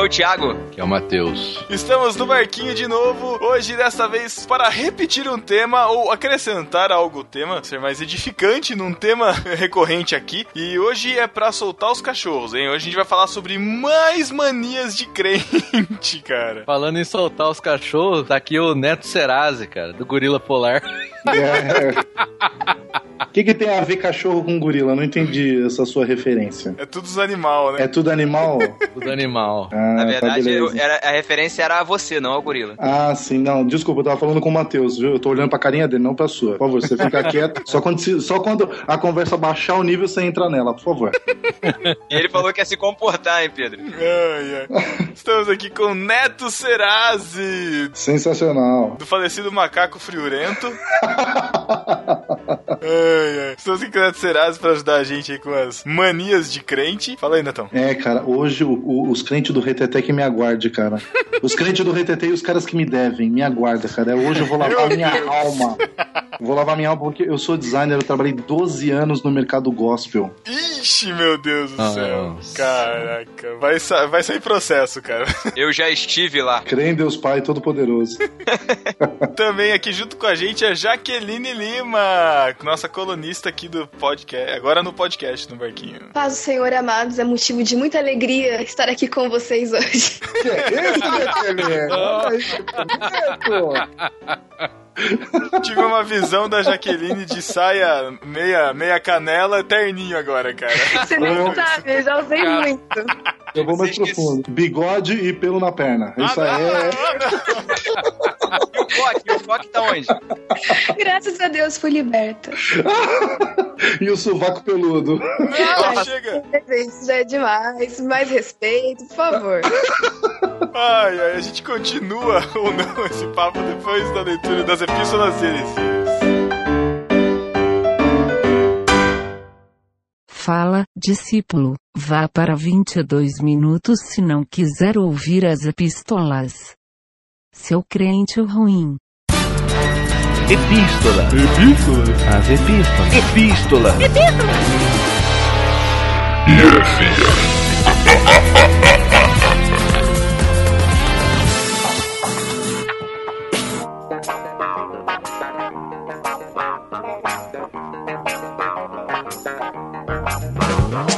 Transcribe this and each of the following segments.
é o Thiago. Aqui é o Matheus. Estamos no barquinho de novo. Hoje, desta vez, para repetir um tema ou acrescentar algo ao tema, ser mais edificante num tema recorrente aqui. E hoje é para soltar os cachorros, hein? Hoje a gente vai falar sobre mais manias de crente, cara. Falando em soltar os cachorros, tá aqui o Neto Serase, cara, do Gorila Polar. É. O que, que tem a ver cachorro com gorila? Não entendi essa sua referência. É tudo os animal, né? É tudo animal? tudo animal. Ah, Na tá verdade, eu- beleza. era, a referência era a você, não ao gorila. Ah, sim, não, desculpa, eu tava falando com o Matheus, viu? Eu tô olhando pra carinha dele, não pra sua. Por favor, você fica quieto. Só quando, se- só quando a conversa baixar o nível, você entra nela, por favor. E ele falou que ia se comportar, hein, Pedro? Ai, ai. Estamos aqui com Neto Serasi, Sensacional. do falecido macaco friorento. ai, ai. Estamos aqui com o Neto Serasi pra ajudar a gente aí com as manias de crente. Fala aí, Netão. É, cara, hoje o- o- os crentes do Reteté que me aguarde, cara. Os crentes do Reteté e os caras que me devem, me aguarda, cara. Hoje eu vou lavar Meu minha Deus. alma. Vou lavar minha alma porque eu sou designer, eu trabalhei 12 anos no mercado gospel. Ixi, meu Deus do céu. Nossa. Caraca. Vai, sa- vai sair processo, cara. Eu já estive lá. Crê em Deus Pai Todo-Poderoso. Também aqui junto com a gente a Jaqueline Lima, nossa colunista aqui do podcast. Agora no podcast, no barquinho. Paz do Senhor, amados, é motivo de muita alegria estar aqui com vocês hoje. Que é isso, aí, que bonito. Tive uma visão da Jaqueline de saia meia, meia canela, terninho agora, cara. Você nem Não. sabe, eu já usei muito. Eu vou mais profundo. Bigode e pelo na perna. Isso Ah, aí não, é. E o Coque? E o Coque tá onde? Graças a Deus fui liberta. E o sovaco peludo. Não, chega. Isso já é demais. Mais respeito, por favor. Ai, ai, a gente continua ou não esse papo depois da leitura das epístolas heresias. Fala, discípulo, vá para 22 minutos se não quiser ouvir as epístolas. Seu crente ruim. Epístola. Epístola. As epístolas. Epístola.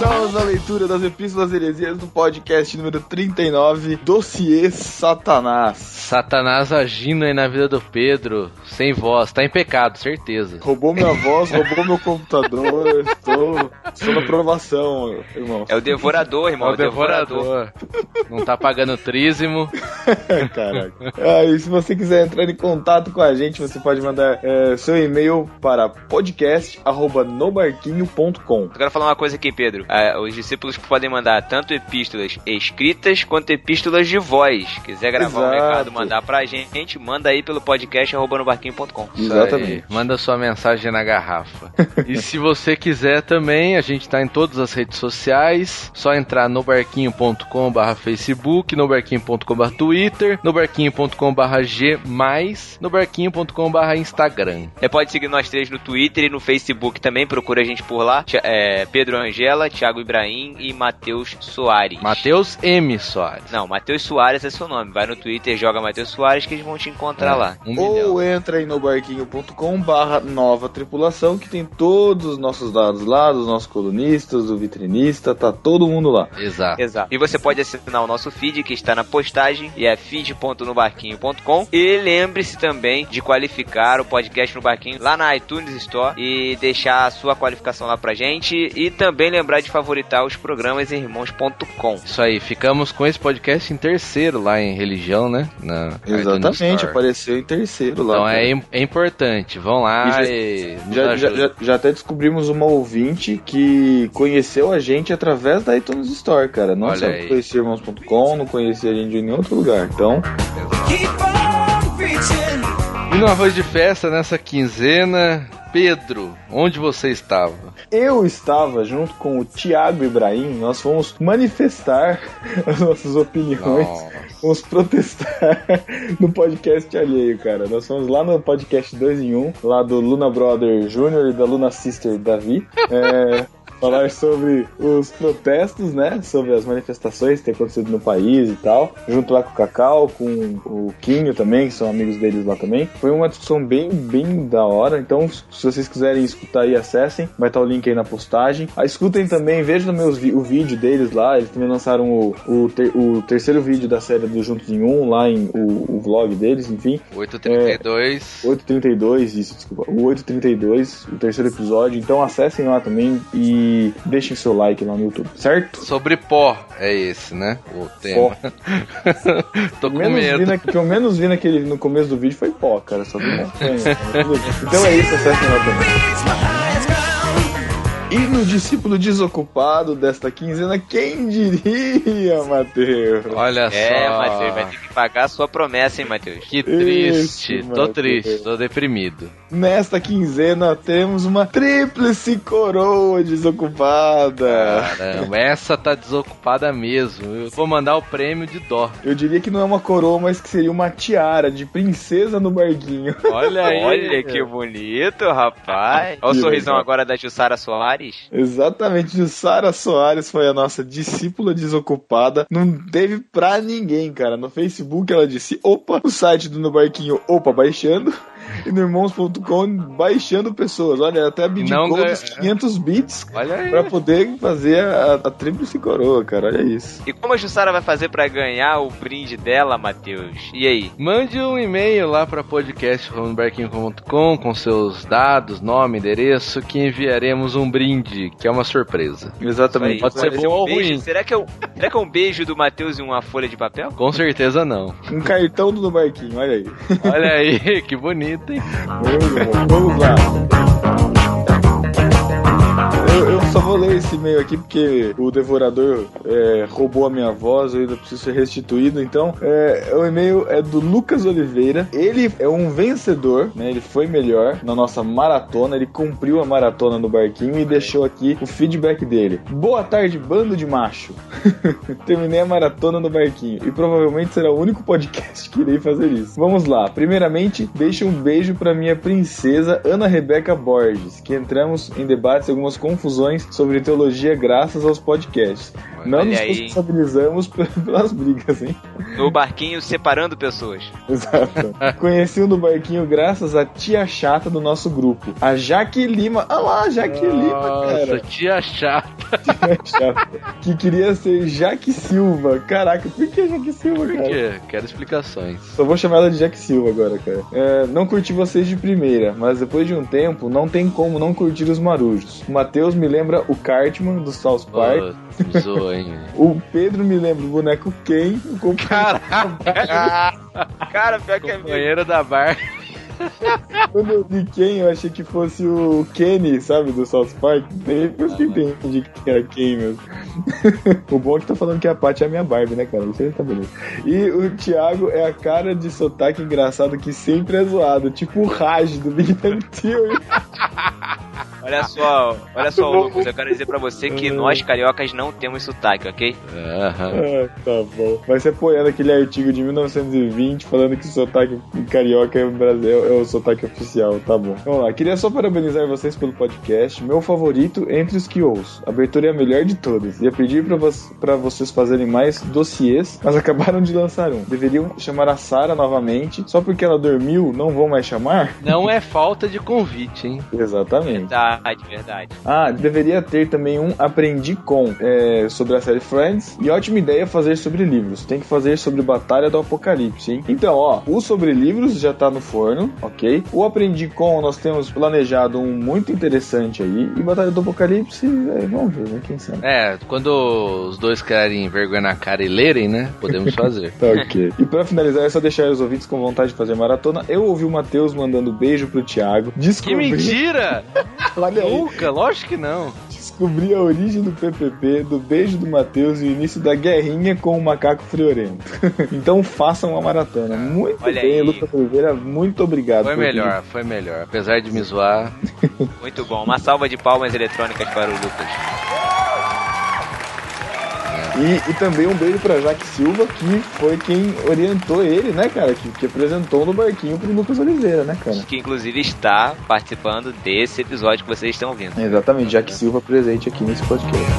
Estamos na leitura das epístolas heresias do podcast número 39, Dossiê Satanás. Satanás agindo aí na vida do Pedro, sem voz, tá em pecado, certeza. Roubou minha voz, roubou meu computador. Estou, estou na provação, irmão. É o devorador, irmão. É o devorador. Não tá pagando trízimo. Caraca. Ah, e se você quiser entrar em contato com a gente, você pode mandar é, seu e-mail para podcast.nobarquinho.com. Eu quero falar uma coisa aqui, Pedro. Ah, os discípulos podem mandar tanto epístolas escritas quanto epístolas de voz. Quiser gravar um Exato. recado, mandar pra gente, manda aí pelo podcast arroba nobarquinho.com. Isso aí. Manda sua mensagem na garrafa. e se você quiser também, a gente tá em todas as redes sociais. Só entrar no barquinho.com/barra Facebook, no barquinho.com/barra Twitter, no barquinho.com/barra G, no barquinho.com/barra Instagram. Você pode seguir nós três no Twitter e no Facebook também, procura a gente por lá. É, Pedro Angela, Thiago Ibrahim e Matheus Soares. Matheus M. Soares. Não, Matheus Soares é seu nome. Vai no Twitter, joga Matheus Soares que eles vão te encontrar lá. Um milhão. Ou entra em nobarquinho.com barra nova tripulação, que tem todos os nossos dados lá, dos nossos colunistas, do vitrinista, tá todo mundo lá. Exato. Exato. E você pode assinar o nosso feed que está na postagem e é feed.nobarquinho.com. E lembre-se também de qualificar o podcast no Barquinho lá na iTunes Store e deixar a sua qualificação lá pra gente. E também lembrar de favoritar os programas em irmãos.com. Isso aí, ficamos com esse podcast em terceiro lá em religião, né? Na Exatamente, apareceu em terceiro lá. Então é, im- é importante, vão lá E já- e, Já, já, já, já até descobrimos uma ouvinte que conheceu a gente através da iTunes Store, cara. Não aí. conhecia irmãos.com, não conhecia a gente em nenhum outro lugar. Então, E no arroz de festa nessa quinzena, Pedro, onde você estava? eu estava junto com o Thiago Ibrahim, nós fomos manifestar as nossas opiniões. Nossa. Vamos protestar no podcast alheio, cara. Nós fomos lá no podcast 2 em 1, lá do Luna Brother Jr. e da Luna Sister Davi. É, falar sobre os protestos, né? Sobre as manifestações que tem acontecido no país e tal. Junto lá com o Cacau, com o Quinho também, que são amigos deles lá também. Foi uma discussão bem, bem da hora. Então, se vocês quiserem escutar aí, acessem. Vai estar o link aí na postagem. Ah, escutem também, vejam também os o vídeo deles lá. Eles também lançaram o, o, ter- o terceiro vídeo da série do Juntos em Um, lá em o, o vlog deles, enfim. 832. 832, isso, desculpa. O 832, o terceiro episódio. Então acessem lá também e deixem seu like lá no YouTube, certo? Sobre pó, é esse, né? O tema. Tô com menos medo. Na, que eu menos vi naquele, no começo do vídeo foi pó, cara. Só vi montanha. então é isso, acessem lá também. E no discípulo desocupado desta quinzena, quem diria, Matheus? Olha É, só. Matheus, vai ter que pagar a sua promessa, hein, Matheus? Que triste. Isso, tô triste, tô deprimido. Nesta quinzena temos uma tríplice coroa desocupada. Caramba, essa tá desocupada mesmo. Eu vou mandar o prêmio de dó. Eu diria que não é uma coroa, mas que seria uma tiara de princesa no barquinho. Olha aí. Olha que bonito, rapaz. Olha o sorrisão agora da Jussara Soares. Exatamente, Sara Soares foi a nossa discípula desocupada. Não teve pra ninguém, cara. No Facebook ela disse: opa, o site do No Barquinho, opa, baixando. E no irmãos.com, baixando pessoas. Olha, até abdicou Não ganha- dos 500 bits pra poder fazer a, a tríplice coroa, cara. Olha isso. E como a Jussara vai fazer pra ganhar o brinde dela, Matheus? E aí? Mande um e-mail lá para podcast.barquinho.com com seus dados, nome, endereço, que enviaremos um brinde, que é uma surpresa. Exatamente. Pode ser bom um ou beijo. ruim. Será que, é um, será que é um beijo do Matheus e uma folha de papel? Com certeza não. Um cartão do No Barquinho, olha aí. Olha aí, que bonito, hein? Vamos, vamos lá. Vou ler esse e-mail aqui porque o devorador é, roubou a minha voz, eu ainda preciso ser restituído. Então, é, o e-mail é do Lucas Oliveira. Ele é um vencedor, né? Ele foi melhor na nossa maratona. Ele cumpriu a maratona no barquinho e deixou aqui o feedback dele. Boa tarde, bando de macho. Terminei a maratona no barquinho e provavelmente será o único podcast que irei fazer isso. Vamos lá. Primeiramente, deixo um beijo para minha princesa Ana Rebeca Borges, que entramos em debates algumas confusões sobre teologia graças aos podcasts. Não Olha nos aí. responsabilizamos pelas brigas, hein? No barquinho separando pessoas. Exato. Conheci o no barquinho graças à tia chata do nosso grupo, a Jaque Lima. Ah lá, Jaque Lima, Nossa, cara. tia chata. Tia chata. Que queria ser Jaque Silva. Caraca, por que Jaque Silva, Por cara? quê? Quero explicações. Só vou chamar ela de Jack Silva agora, cara. É, não curti vocês de primeira, mas depois de um tempo, não tem como não curtir os marujos. O Matheus me lembra o Cartman do South Park. Ô, zoa, hein? O Pedro me lembra o boneco Ken. O compa- Cara, pior que é. Companheiro da bar. Quando eu vi Ken, eu achei que fosse o Kenny, sabe, do South Park. Depois que entendi que era Ken mesmo. o bom é que tá falando que a Paty é a minha Barbie, né, cara? Isso aí tá beleza. E o Thiago é a cara de sotaque engraçado que sempre é zoado, tipo o Raj do Big Bang Theory. Olha só, olha só, Lucas, eu quero dizer pra você que nós cariocas não temos sotaque, ok? Aham. Ah, tá bom. Vai ser apoiando aquele artigo de 1920 falando que o sotaque carioca é o, Brasil, é o sotaque oficial. Tá bom. Vamos lá. Queria só parabenizar vocês pelo podcast. Meu favorito entre os que ouço. A abertura é a melhor de todas. Ia pedir pra, vo pra vocês fazerem mais dossiês, mas acabaram de lançar um. Deveriam chamar a Sara novamente. Só porque ela dormiu, não vão mais chamar? Não é falta de convite, hein? Exatamente. Verdade, verdade. Ah, deveria ter também um Aprendi Com é, sobre a série Friends. E ótima ideia fazer sobre livros. Tem que fazer sobre Batalha do Apocalipse, hein? Então, ó, o sobre livros já tá no forno, ok? O Aprendi Com nós temos planejado um muito interessante aí. E Batalha do Apocalipse, é, vamos ver, né? Quem sabe? É, quando os dois querem vergonha na cara e lerem, né? Podemos fazer. Tá ok. E pra finalizar, é só deixar os ouvintes com vontade de fazer maratona. Eu ouvi o Matheus mandando beijo pro Thiago. que Descobri, mentira! Olha aí. Nunca, lógico que não. Descobri a origem do PPP, do beijo do Matheus e o início da guerrinha com o macaco friorento. então façam uma maratona. Muito Olha bem, aí. Lucas Oliveira, muito obrigado. Foi melhor, foi melhor. Apesar de me zoar. Muito bom. Uma salva de palmas eletrônicas para o Lucas. E, e também um beijo pra Jaque Silva, que foi quem orientou ele, né, cara? Que, que apresentou no barquinho pro Lucas Oliveira, né, cara? Que inclusive está participando desse episódio que vocês estão ouvindo. Exatamente, Jaque Silva presente aqui nesse podcast.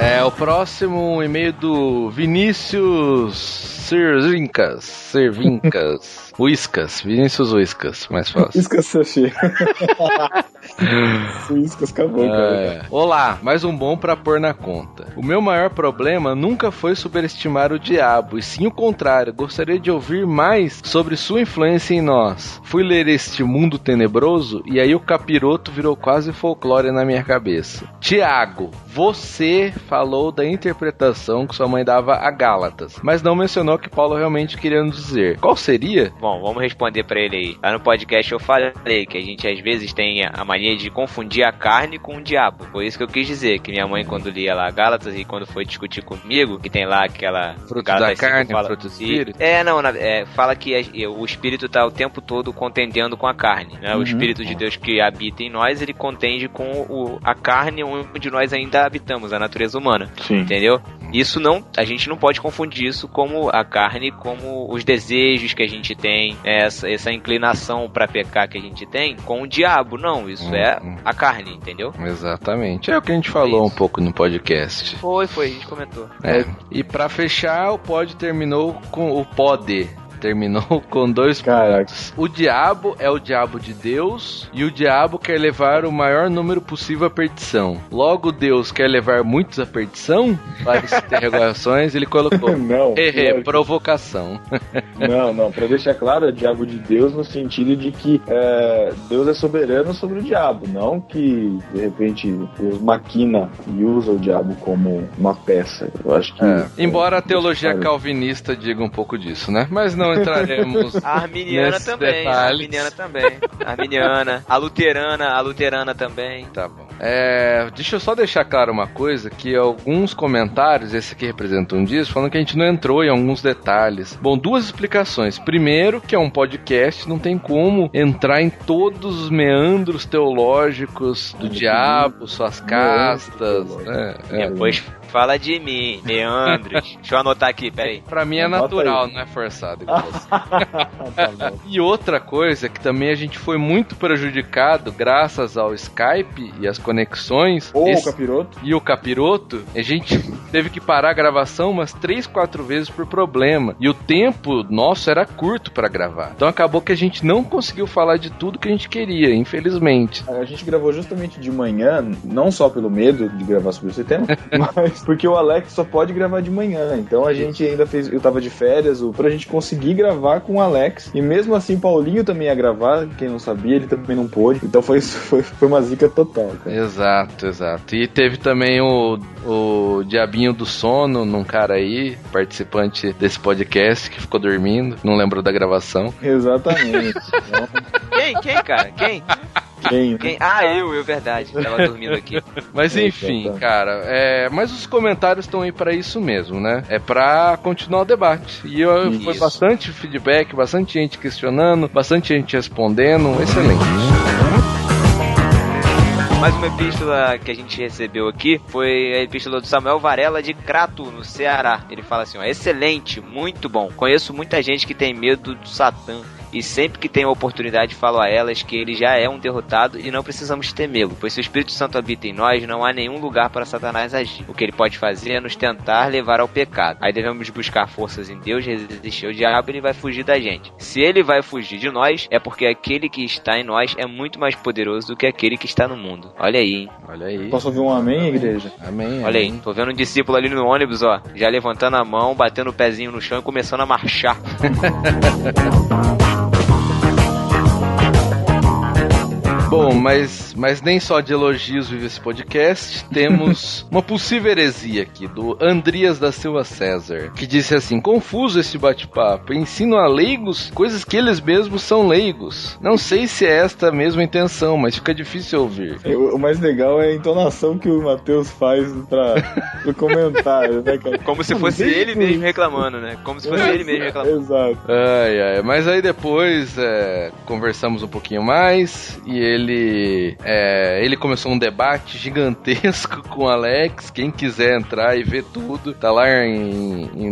É, o próximo e-mail do Vinícius Servincas. Servincas. Whiskas. Vinícius Whiskas, mais fácil. Iscas Sachê. Iscas acabou, cara. É. Olá, mais um bom pra pôr na conta. O meu maior problema nunca foi superestimar o diabo, e sim o contrário. Gostaria de ouvir mais sobre sua influência em nós. Fui ler este mundo tenebroso e aí o capiroto virou quase folclore na minha cabeça. Tiago, você falou da interpretação que sua mãe dava a Gálatas, mas não mencionou o que Paulo realmente queria nos dizer. Qual seria? Bom, vamos responder pra ele aí. Lá no podcast eu falei que a gente às vezes tem a mania de confundir a carne com o diabo. Foi isso que eu quis dizer, que minha mãe quando lia lá Gálatas e quando foi discutir comigo, que tem lá aquela Fruto Gálatas da carne, fala- fruto do E- espírito? É, não, é, fala que a- o espírito tá o tempo todo contendendo com a carne, né? O Uhum. espírito de Deus que habita em nós, ele contende com o, a carne onde nós ainda habitamos, a natureza humana. Sim. Entendeu? Isso não, a gente não pode confundir isso como a carne, como os desejos que a gente tem, essa, essa inclinação pra pecar que a gente tem com o diabo. Não, isso Hum, é hum. a carne, entendeu? Exatamente. É o que a gente falou Isso. um pouco no podcast. Foi, foi, a gente comentou. É. E pra fechar, o pod terminou com o pode. Terminou com dois Caraca. pontos. O diabo é o diabo de Deus e o diabo quer levar o maior número possível à perdição. Logo, Deus quer levar muitos à perdição? Várias interrogações, ele colocou. Não, lógico. provocação. não, não. Pra deixar claro, é diabo de Deus no sentido de que é, Deus é soberano sobre o diabo, não que de repente Deus maquina e usa o diabo como uma peça. Eu acho que. É. Embora a teologia calvinista diga um pouco disso, né? Mas não entraremos. A arminiana Nesses também, a detalhes. arminiana também. A arminiana, a luterana, a luterana também. Tá bom. É, deixa eu só deixar claro uma coisa, que alguns comentários, esse aqui representa um disso, falando que a gente não entrou em alguns detalhes. Bom, duas explicações. Primeiro, que é um podcast, não tem como entrar em todos os meandros teológicos do diabo, suas castas, né? É. Depois fala de mim, meandros. Deixa eu anotar aqui, peraí. Pra mim é natural, aí. não é forçado. tá. E outra coisa que também a gente foi muito prejudicado graças ao Skype e as conexões. Ou esse- o capiroto. e o capiroto, a gente teve que parar a gravação umas 3, 4 vezes por problema. E o tempo nosso era curto pra gravar. Então acabou que a gente não conseguiu falar de tudo que a gente queria, infelizmente. A gente gravou justamente de manhã, não só pelo medo de gravar sobre esse tema, mas porque o Alex só pode gravar de manhã. Então a gente ainda fez. Eu tava de férias, o- pra gente conseguir gravar com o Alex. E mesmo assim, o Paulinho também ia gravar, quem não sabia, ele também não pôde. Então foi, foi, foi uma zica total, cara. Exato, exato. E teve também o, o Diabinho do Sono, num cara aí, participante desse podcast, que ficou dormindo, não lembrou da gravação. Exatamente. Quem? Quem, cara? Quem? Quem, né? Quem? Ah, eu, eu, verdade. Tava dormindo aqui. Mas enfim, cara, é, mas os comentários estão aí pra isso mesmo, né? É pra continuar o debate. E eu, foi bastante feedback, bastante gente questionando, bastante gente respondendo, excelente. Mais uma epístola que a gente recebeu aqui foi a epístola do Samuel Varela de Crato, no Ceará. Ele fala assim: ó, excelente, muito bom. Conheço muita gente que tem medo do Satã. E sempre que tenho a oportunidade, falo a elas que ele já é um derrotado e não precisamos temê-lo, pois se o Espírito Santo habita em nós, não há nenhum lugar para Satanás agir. O que ele pode fazer é nos tentar levar ao pecado. Aí devemos buscar forças em Deus, resistir ao diabo e ele vai fugir da gente. Se ele vai fugir de nós, é porque aquele que está em nós é muito mais poderoso do que aquele que está no mundo. Olha aí, hein? Olha aí. Posso ouvir um amém, igreja? Amém. Olha aí, amém. tô vendo um discípulo ali no ônibus, ó, já levantando a mão, batendo o pezinho no chão e começando a marchar. Bom, mas, mas nem só de elogios vive esse podcast. Temos uma possível heresia aqui, do Andrias da Silva César, que disse assim: confuso esse bate-papo. Ensino a leigos coisas que eles mesmos são leigos. Não sei se é esta a mesma intenção, mas fica difícil ouvir. O o mais legal é a entonação que o Matheus faz pra, pro comentário, né, cara? Como se fosse ele mesmo reclamando, né? Como se fosse ele mesmo reclamando. Exato. Ai, ai. Mas aí depois é, conversamos um pouquinho mais e ele é, ele começou um debate gigantesco com o Alex. Quem quiser entrar e ver tudo, tá lá em, em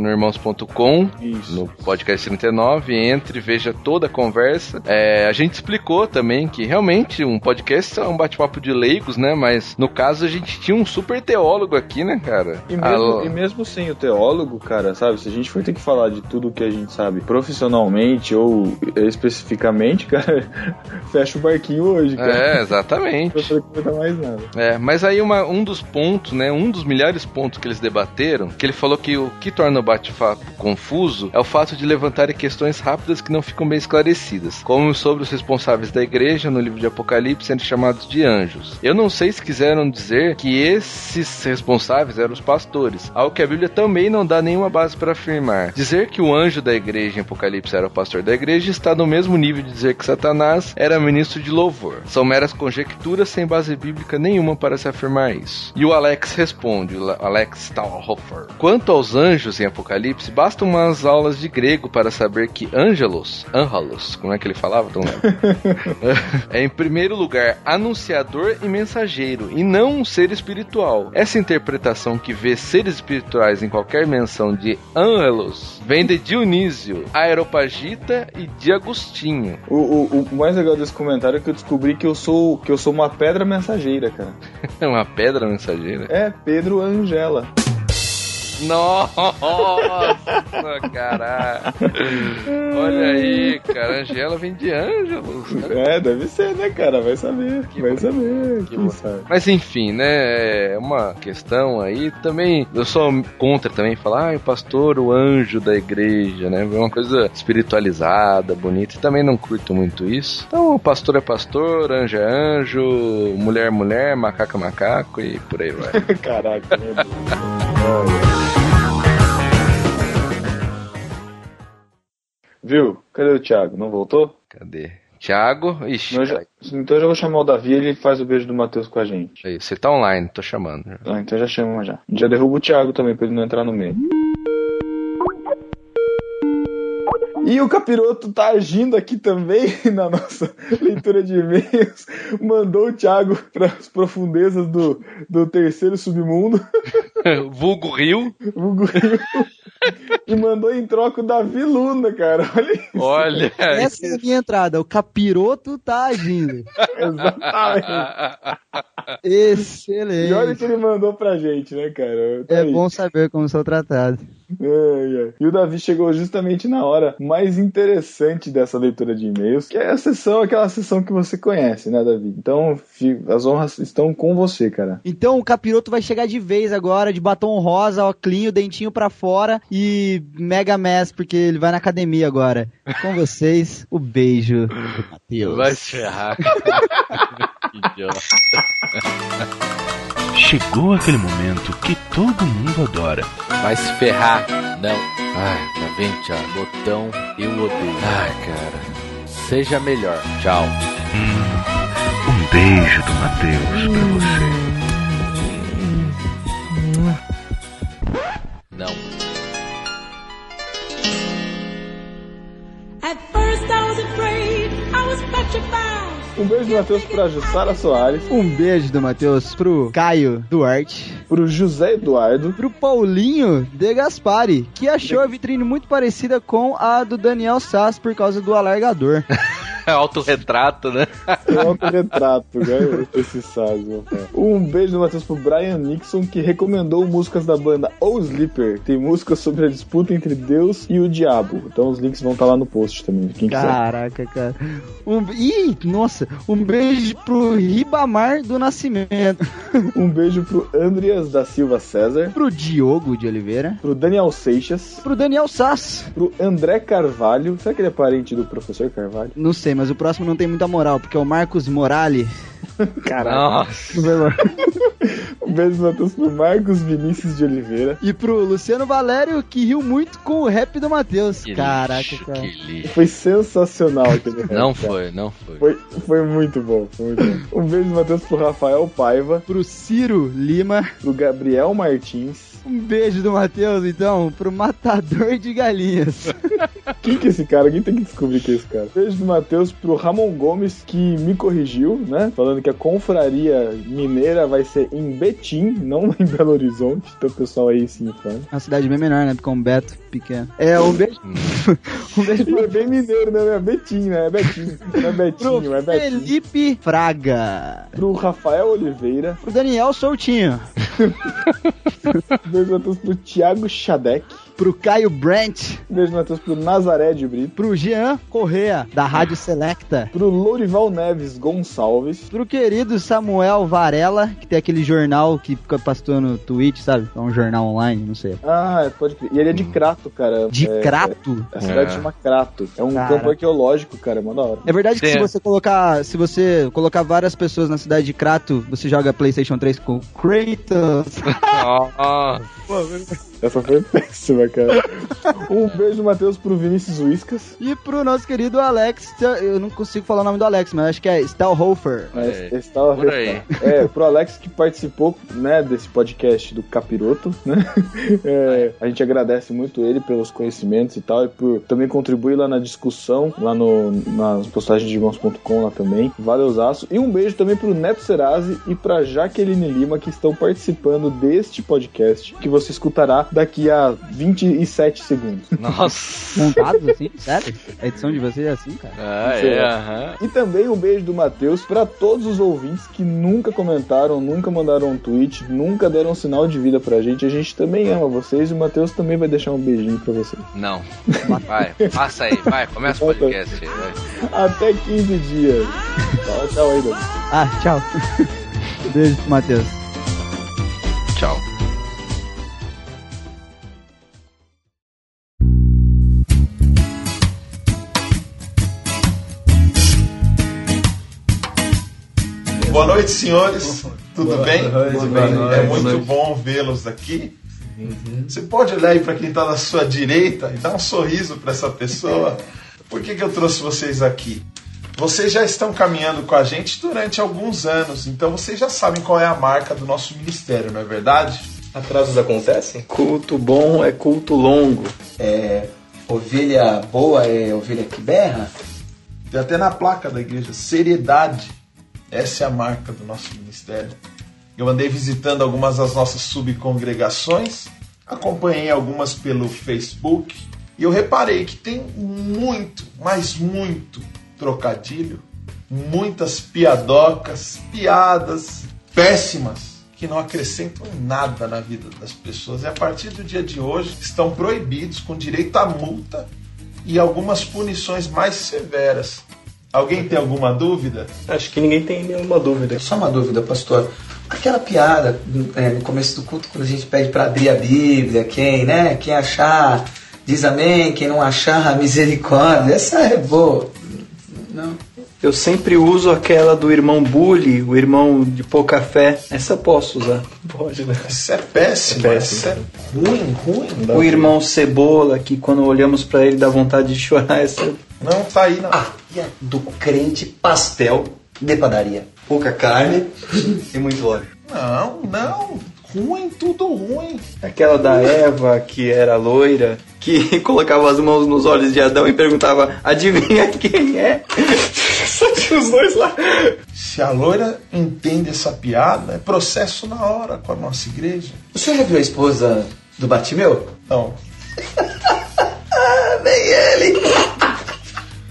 no podcast 39. Entre, veja toda a conversa. É, a gente explicou também que realmente um podcast é um bate-papo de leigos, né? Mas no caso a gente tinha um super teólogo aqui, né, cara? E mesmo, e mesmo sem o teólogo, cara, sabe? Se a gente for ter que falar de tudo que a gente sabe profissionalmente ou especificamente, cara, fecha o barquinho hoje, É, exatamente. Não mais nada. É, mas aí uma, um dos pontos, né, um dos milhares pontos que eles debateram, que ele falou que o que torna o bate-papo confuso é o fato de levantarem questões rápidas que não ficam bem esclarecidas, como sobre os responsáveis da igreja no livro de Apocalipse sendo chamados de anjos. Eu não sei se quiseram dizer que esses responsáveis eram os pastores, algo que a Bíblia também não dá nenhuma base para afirmar. Dizer que o anjo da igreja em Apocalipse era o pastor da igreja está no mesmo nível de dizer que Satanás era ministro de louvor. São meras conjecturas sem base bíblica nenhuma para se afirmar isso. E o Alex responde, o Alex Stahlhofer. Quanto aos anjos em Apocalipse, basta umas aulas de grego para saber que ângelos, ângelos, como é que ele falava? Não é em primeiro lugar anunciador e mensageiro, e não um ser espiritual. Essa interpretação que vê seres espirituais em qualquer menção de ângelos vem de Dionísio, Aeropagita e de Agostinho. O, o, o, mais legal desse comentário é que eu descobri que eu sou que eu sou uma pedra mensageira, cara. uma pedra mensageira? É, Pedro Angela. Nossa, caralho. Olha aí, cara. Angela vem de Ângelos. Né? É, deve ser, né, cara? Vai saber. Que vai bom. saber. Que sabe. Mas enfim, né? É uma questão aí também. Eu sou contra também falar, ah, o pastor, o anjo da igreja, né? É uma coisa espiritualizada, bonita. E também não curto muito isso. Então, o pastor é pastor, anjo é anjo, mulher é mulher, macaco é macaco e por aí vai. Caraca, meu Deus. Viu? Cadê o Thiago? Não voltou? Cadê? Thiago? Ixi, já, então eu já vou chamar o Davi e ele faz o beijo do Matheus com a gente. Aí, você tá online, tô chamando. Ah, então já chama já. Já derruba o Thiago também pra ele não entrar no meio. E o Capiroto tá agindo aqui também na nossa leitura de e-mails. Mandou o Thiago para as profundezas do, do terceiro submundo. Vulgo Rio. Vulgo Rio. e mandou em troca o Davi Luna, cara. Olha isso. Olha. Essa é a minha entrada. O capiroto tá agindo. Exatamente. Excelente. E olha o que ele mandou pra gente, né, cara? Tá é aí. bom saber como sou tratado. É, é. E o Davi chegou justamente na hora mais interessante dessa leitura de e-mails, que é a sessão, aquela sessão que você conhece, né, Davi? Então, as honras estão com você, cara. Então, o capiroto vai chegar de vez agora, de batom rosa, óculos, dentinho pra fora e mega mess, porque ele vai na academia agora. Com vocês, o beijo do Matheus. Vai ferrar. idiota. Chegou aquele momento que todo mundo adora. Vai se ferrar. Não. Ai, tá vendo, Thiago? Botão eu odeio. Ai, cara. Seja melhor. Tchau. Hum, um beijo do Matheus pra você. Não. At first I was afraid. Um beijo do Matheus pra Jussara Soares. Um beijo do Matheus pro Caio Duarte. Pro José Eduardo. Pro Paulinho De Gaspari, que achou a vitrine muito parecida com a do Daniel Sass por causa do alargador. Autorretrato, né? É autorretrato, né? Esse Saz, Um beijo do Matheus pro Brian Nixon, que recomendou músicas da banda O Sleeper. Tem músicas sobre a disputa entre Deus e o diabo. Então os links vão estar tá lá no post também. Quem Caraca, cara. Um... Ih, nossa. Um beijo pro Ribamar do Nascimento. um beijo pro Andreas da Silva César. Pro Diogo de Oliveira. Pro Daniel Seixas. Pro Daniel Sass. Pro André Carvalho. Será que ele é parente do professor Carvalho? Não sei, mas o próximo não tem muita moral, porque é o Marcos Morali. Caraca. um beijo Matheus pro Marcos Vinícius de Oliveira. E pro Luciano Valério, que riu muito com o rap do Matheus. Caraca, lixo, cara. Foi sensacional aquele rap. Não cara. foi, não foi. foi. Foi muito bom, foi muito bom. Um beijo Matheus pro Rafael Paiva. Pro Ciro Lima. Pro Gabriel Martins Um beijo do Matheus, então, pro matador de galinhas. Quem que é esse cara? Alguém tem que descobrir quem é esse cara. Beijo do Matheus pro Ramon Gomes, que me corrigiu, né? Falando que a confraria mineira vai ser em Betim, não em Belo Horizonte. Então o pessoal aí se informa. É uma cidade bem menor, né? Porque é um Beto pequeno. É, um beijo. um beijo Ele é bem mineiro, né? É Betim, né? É Betim. Não é Betinho, pro é Betim. Felipe Fraga. Pro Rafael Oliveira. Pro Daniel Soutinho. Beijo do Matheus pro Thiago Xadec. Pro Caio Brent. Beijo Matheus pro Nazaré de Brito. Pro Jean Correa, da Rádio Selecta. Pro Lourival Neves Gonçalves. Pro querido Samuel Varela, que tem aquele jornal que fica passando no Twitch, sabe? É um jornal online, não sei. Ah, pode crer. E ele é de Crato, cara. De é, Crato? A cidade É. chama Crato. É um Cara. campo arqueológico, cara. É mó da hora. É verdade que Tem- se você colocar, se você colocar várias pessoas na cidade de Crato, você joga PlayStation 3 com Kratos. Ó, Essa foi péssima, cara. um beijo, Matheus, pro Vinícius Whiskas. e pro nosso querido Alex, eu não consigo falar o nome do Alex, mas acho que é Stelhofer. Mas É, aí. É, pro Alex que participou, né, desse podcast do Capiroto, né? É, a gente agradece muito ele pelos conhecimentos e tal, e por também contribuir lá na discussão, lá no, nas postagens de irmãos.com lá também. Valeuzaço. E um beijo também pro Neto Serasi e pra Jaqueline Lima, que estão participando deste podcast, que você escutará daqui a 27 segundos. nossa. Montados assim? Sério? A edição de vocês é assim, cara? Ah, é, aham. E também um beijo do Matheus pra todos os ouvintes que nunca comentaram, nunca mandaram um tweet, nunca deram um sinal de vida pra gente. A gente também ama vocês e o Matheus também vai deixar um beijinho pra vocês. Não. Vai, passa aí, vai, começa o podcast aí, vai. Até 15 dias. Tchau, tchau aí. Ah, tchau. Beijo pro Matheus. Tchau. Boa noite, senhores. Tudo bem? É muito bom vê-los aqui. Você pode olhar aí para quem está na sua direita e dar um sorriso para essa pessoa. Por que, que eu trouxe vocês aqui? Vocês já estão caminhando com a gente durante alguns anos, então vocês já sabem qual é a marca do nosso ministério, não é verdade? Atrasos acontecem? Culto bom é culto longo. É, ovelha boa é ovelha que berra? Tem até na placa da igreja, seriedade. Essa é a marca do nosso ministério. Eu andei visitando algumas das nossas subcongregações, acompanhei algumas pelo Facebook e eu reparei que tem muito, mas muito trocadilho, muitas piadocas, piadas péssimas que não acrescentam nada na vida das pessoas e a partir do dia de hoje estão proibidos com direito à multa e algumas punições mais severas. Alguém tem alguma dúvida? Acho que ninguém tem nenhuma dúvida. Só uma dúvida, pastor. Aquela piada é, no começo do culto, quando a gente pede para abrir a Bíblia, quem, né? Quem achar, diz amém, quem não achar, misericórdia. Essa é boa. Não. Eu sempre uso aquela do irmão bully, o irmão de pouca fé. Essa eu posso usar. Pode, né? Isso é péssimo, É péssimo. é ruim, ruim. O irmão cebola, que quando olhamos pra ele dá vontade de chorar. Essa Não tá aí, não. Ah, do crente pastel de padaria. Pouca carne e muito óleo. Não, não. Ruim, tudo ruim. Aquela da Eva, que era loira, que colocava as mãos nos olhos de Adão e perguntava: adivinha quem é? Só tinha os dois lá. Se a loira entende essa piada, é processo na hora com a nossa igreja. O senhor já viu a esposa do Batimeu? Não. Ah, nem ele.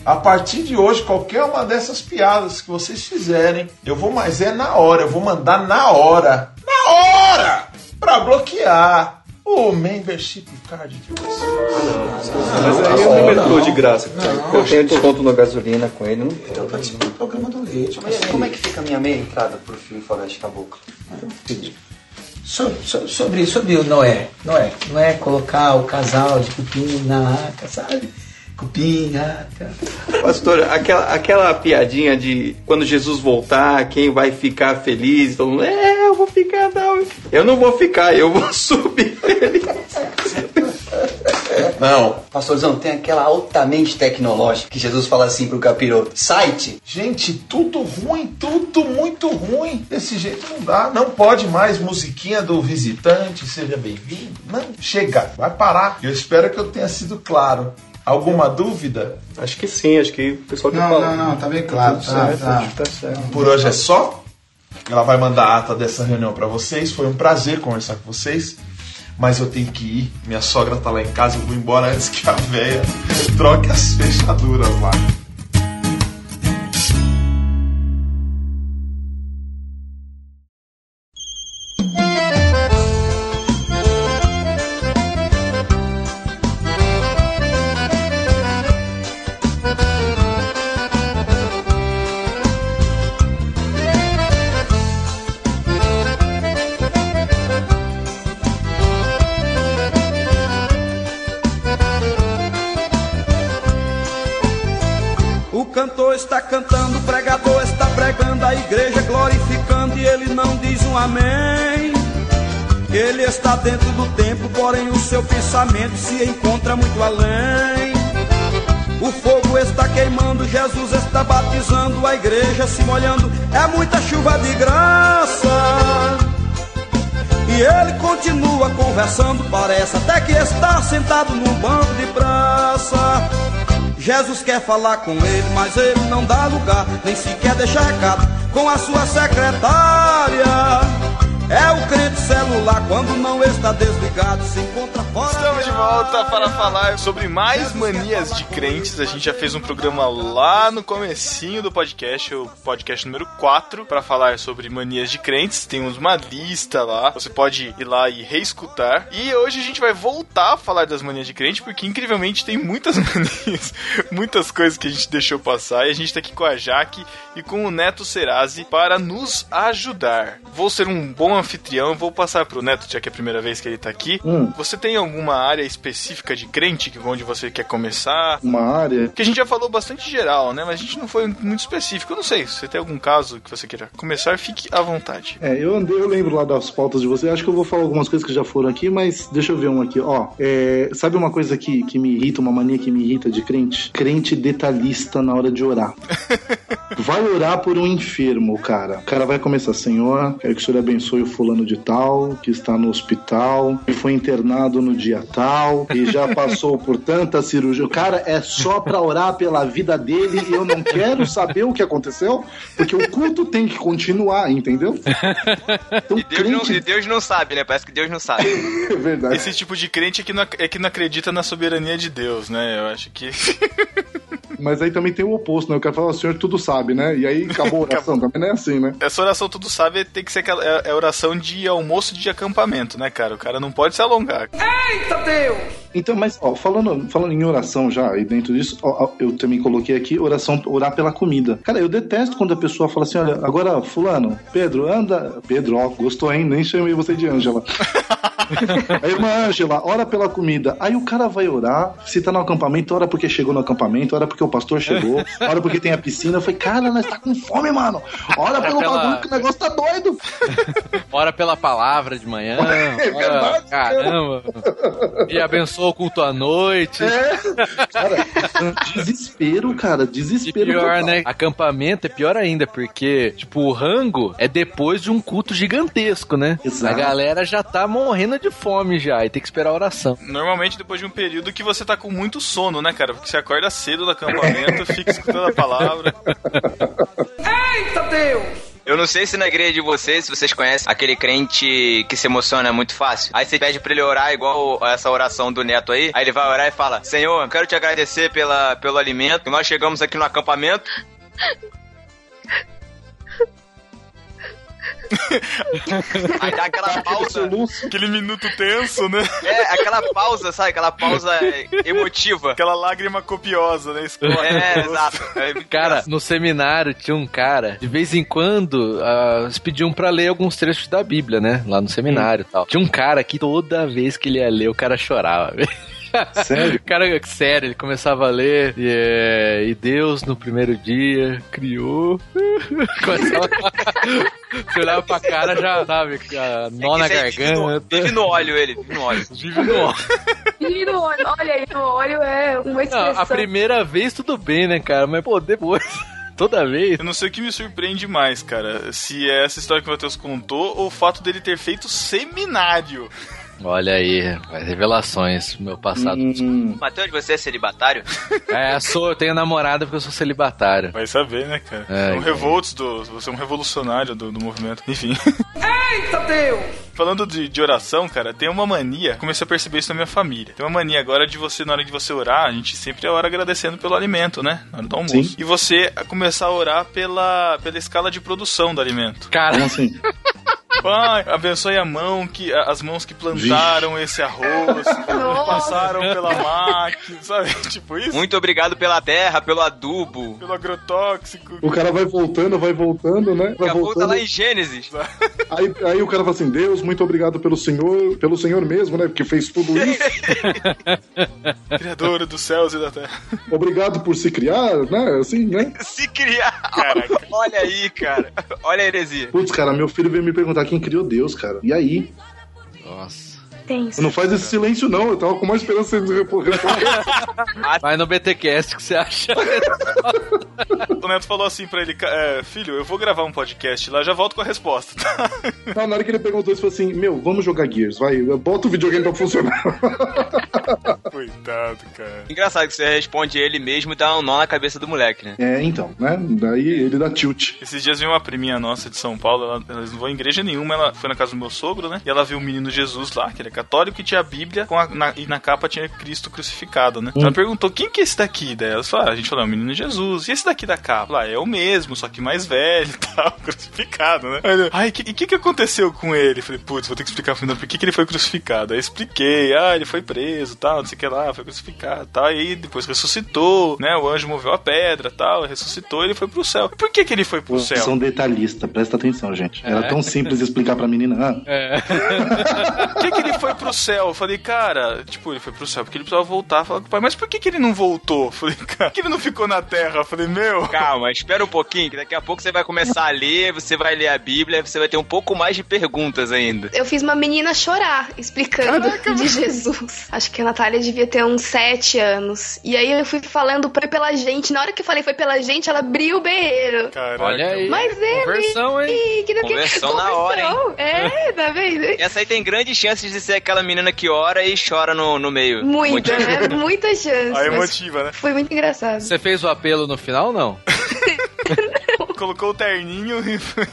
A partir de hoje, qualquer uma dessas piadas que vocês fizerem, eu vou, mas é na hora, eu vou mandar na hora. Na hora! Pra bloquear o membership card de vocês. Mas aí eu me metrô de graça. Eu tenho desconto na gasolina com ele. Não... Eu participo do programa do leite. Mas como é que fica a minha meia entrada pro filme Floresta Caboclo? So- so- sobre, sobre o Noé. Noé. Noé colocar o casal de cupim na arca, sabe? Cupim, arca. Pastor, aquela, aquela piadinha de quando Jesus voltar, quem vai ficar feliz? Todo mundo, é, eu vou ficar, não. Eu não vou ficar, eu vou subir feliz. Não. Pastorzão, tem aquela altamente tecnológica que Jesus fala assim pro capiroto. Site. Gente, tudo ruim, tudo muito ruim. Desse jeito não dá. Não pode mais musiquinha do visitante, seja bem-vindo. Não, chega, vai parar. Eu espero que eu tenha sido claro. Alguma dúvida? Acho que sim, acho que o pessoal que Não, fala. não, não, tá bem claro. Tá, certo, tá. acho que tá certo. Por hoje é só. Ela vai mandar a ata dessa reunião pra vocês. Foi um prazer conversar com vocês. Mas eu tenho que ir. Minha sogra tá lá em casa. Eu vou embora antes que a véia troque as fechaduras lá. Pensamento se encontra muito além. O fogo está queimando, Jesus está batizando, a igreja se molhando, é muita chuva de graça. E ele continua conversando, parece até que está sentado num banco de praça. Jesus quer falar com ele, mas ele não dá lugar, nem sequer deixa recado com a sua secretária. É o crente celular quando não está desligado, se encontra fora. Estamos de volta para falar sobre mais manias de crentes. A gente já fez um programa lá no comecinho do podcast, o podcast número 4, para falar sobre manias de crentes. Tem uma lista lá, você pode ir lá e reescutar. E hoje a gente vai voltar a falar das manias de crente, porque incrivelmente tem muitas manias, muitas coisas que a gente deixou passar. E a gente tá aqui com a Jaque e com o Neto Serasi para nos ajudar. Vou ser um bom anfitrião, vou passar pro Neto, já que é a primeira vez que ele tá aqui. Hum. Você tem alguma área específica de crente que onde você quer começar? Uma área. Que a gente já falou bastante geral, né? Mas a gente não foi muito específico. Eu não sei, se você tem algum caso que você queira começar, fique à vontade. É, eu andei, eu lembro lá das pautas de você. Acho que eu vou falar algumas coisas que já foram aqui, mas deixa eu ver um aqui. Ó, é, sabe uma coisa que, que me irrita, uma mania que me irrita de crente? Crente detalhista na hora de orar. Vai orar por um enfermo, cara. O cara vai começar, Senhor, quero que o Senhor abençoe o fulano de tal, que está no hospital, que foi internado no dia tal, e já passou por tanta cirurgia. O cara é só pra orar pela vida dele e eu não quero saber o que aconteceu, porque o culto tem que continuar, entendeu? Então, E Deus, não, e Deus não sabe, né? Parece que Deus não sabe. É verdade. Esse tipo de crente é que, não, é que não acredita na soberania de Deus, né? Eu acho que. Mas aí também tem o oposto, né? O cara fala, o senhor tudo sabe, né? E aí acabou a oração, também não é assim, né? Essa oração, tudo sabe, tem que ser aquela. É, é oração de almoço de acampamento, né, cara? O cara não pode se alongar. Eita Deus! Então, mas, ó, falando, falando em oração já, e dentro disso, ó, eu também coloquei aqui oração, orar pela comida. Cara, eu detesto quando a pessoa fala assim, olha, agora, fulano, Pedro, anda... Pedro, ó, gostou, hein? Nem chamei você de Ângela. A irmã Ângela, ora pela comida. Aí o cara vai orar, se tá no acampamento, ora porque chegou no acampamento, ora porque o pastor chegou, ora porque tem a piscina. Eu falei, cara, nós tá com fome, mano. Ora pelo pela- bagulho que o negócio tá doido. Ora pela palavra de manhã. É ora- verdade, caramba. E abençoa o culto à noite. É. Cara, desespero, cara, E desespero. pior, total. né? Acampamento é pior ainda, porque, tipo, o rango é depois de um culto gigantesco, né? Exato. A galera já tá morrendo de fome já e tem que esperar a oração. Normalmente depois de um período que você tá com muito sono, né, cara? Porque você acorda cedo do acampamento, fica escutando a palavra. Eita Deus! Eu não sei se na igreja de vocês, se vocês conhecem aquele crente que se emociona muito fácil. Aí você pede pra ele orar igual essa oração do neto aí. Aí ele vai orar e fala: Senhor, quero te agradecer pela, pelo alimento. Nós chegamos aqui no acampamento. Aí dá aquela pausa. Aquele minuto tenso, né? É, aquela pausa, sabe? Aquela pausa emotiva. Aquela lágrima copiosa, né? Escorre É, exato. É, Cara, no seminário tinha um cara, de vez em quando, ah, eles pediam pra ler alguns trechos da Bíblia, né? Lá no seminário e tal. Tinha um cara que toda vez que ele ia ler, o cara chorava, velho. Sério? O cara, sério, ele começava a ler e, é, e Deus no primeiro dia criou. Começava a... Você olhava pra cara já, sabe, a nó na Esse aí vive no- garganta. Vive no óleo ele, vive no óleo. Vive no óleo. Vive no olho, olha aí, o olho é uma expressão. Não, a primeira vez tudo bem, né, cara? Mas, pô, depois. Toda vez. Eu não sei o que me surpreende mais, cara. Se é essa história que o Matheus contou ou o fato dele ter feito seminário. Olha aí, revelações, meu passado. Hum. Matheus, você é celibatário? É, sou, eu tenho namorada porque eu sou celibatário. Vai saber, né, cara? É, É, um então. revoltos do. Você é um revolucionário do, do movimento. Enfim. Eita Deus! Falando de, de oração, cara, tem uma mania. Comecei a perceber isso na minha família. Tem uma mania agora de você, na hora de você orar, a gente sempre ora agradecendo pelo alimento, né? Na hora do almoço. Sim. E você a começar a orar pela, pela escala de produção do alimento. Cara, Como assim? Pai, abençoe a mão que as mãos que plantaram esse arroz, passaram pela máquina, sabe? Tipo isso. Muito obrigado pela terra, pelo adubo. Pelo agrotóxico. O cara vai voltando, vai voltando, né? Daqui Vai a pouco tá voltando. lá em Gênesis. Aí, aí o cara fala assim: Deus, muito obrigado pelo Senhor, pelo Senhor mesmo, né? Porque fez tudo isso. Criadora dos céus e da terra. Obrigado por se criar, né? Assim, né? Se criar. Olha aí, cara. Olha a heresia. Putz, cara, meu filho veio me perguntar quem criou Deus, cara. E aí? Nossa. Tenso. Não faz esse silêncio, não. Eu tava com mais esperança de responder. Vai no BTcast que você acha. O Neto falou assim pra ele, "Ca- é, filho, eu vou gravar um podcast lá, já volto com a resposta, tá? Não, na hora que ele perguntou isso, falou assim: Meu, vamos jogar Gears, vai. Bota o videogame pra funcionar. Coitado, cara. Engraçado que você responde ele mesmo e dá um nó na cabeça do moleque, né? É, então, né? Daí ele dá tilt. Esses dias veio uma priminha nossa de São Paulo, ela, ela não vão em igreja nenhuma, ela foi na casa do meu sogro, né? E ela viu o menino Jesus lá, que ele é católico, e tinha a Bíblia, com a- na- e na capa tinha Cristo crucificado, né? Ela perguntou, quem que é esse daqui? Daí ela falou, ah, a gente falou, é o menino Jesus. E esse daqui da capa? Ah, é o mesmo, só que mais velho e tal, crucificado, né? Aí ele, Ai, que- e o que, que aconteceu com ele? Eu falei, putz, vou ter que explicar pra por que, que ele foi crucificado. Aí eu expliquei, ah, ele foi preso, tal, não sei o que lá, foi crucificado, tal. E aí depois ressuscitou, né? O anjo moveu a pedra, tal, ressuscitou, ele foi pro céu. Por que que ele foi pro céu? São detalhista, presta atenção, gente. Era É. tão simples explicar pra menina. Ah, É. Por que, que ele foi pro céu? Eu falei, cara, tipo, ele foi pro céu porque ele precisava voltar. Falar com o pai, mas por que, que ele não voltou? Eu falei, cara, por que ele não ficou na terra? Eu falei, meu. Calma, espera um pouquinho, que daqui a pouco você vai começar a ler, você vai ler a Bíblia, você vai ter um pouco mais de perguntas ainda. Eu fiz uma menina chorar explicando de Jesus. Acho que a Natália devia ter uns sete anos. E aí eu fui falando foi pela gente. Na hora que eu falei foi pela gente, ela abriu o berreiro. Caraca. Olha aí. Mas ele. Conversão, hein? Que não Conversão na hora, hein? É, tá vendo? Essa aí tem grandes chances de ser aquela menina que ora e chora no, no meio. Muita, né? Muita chance. A emotiva, né? Foi muito engraçado. Você fez o apelo no final ou não? Colocou o terninho e foi.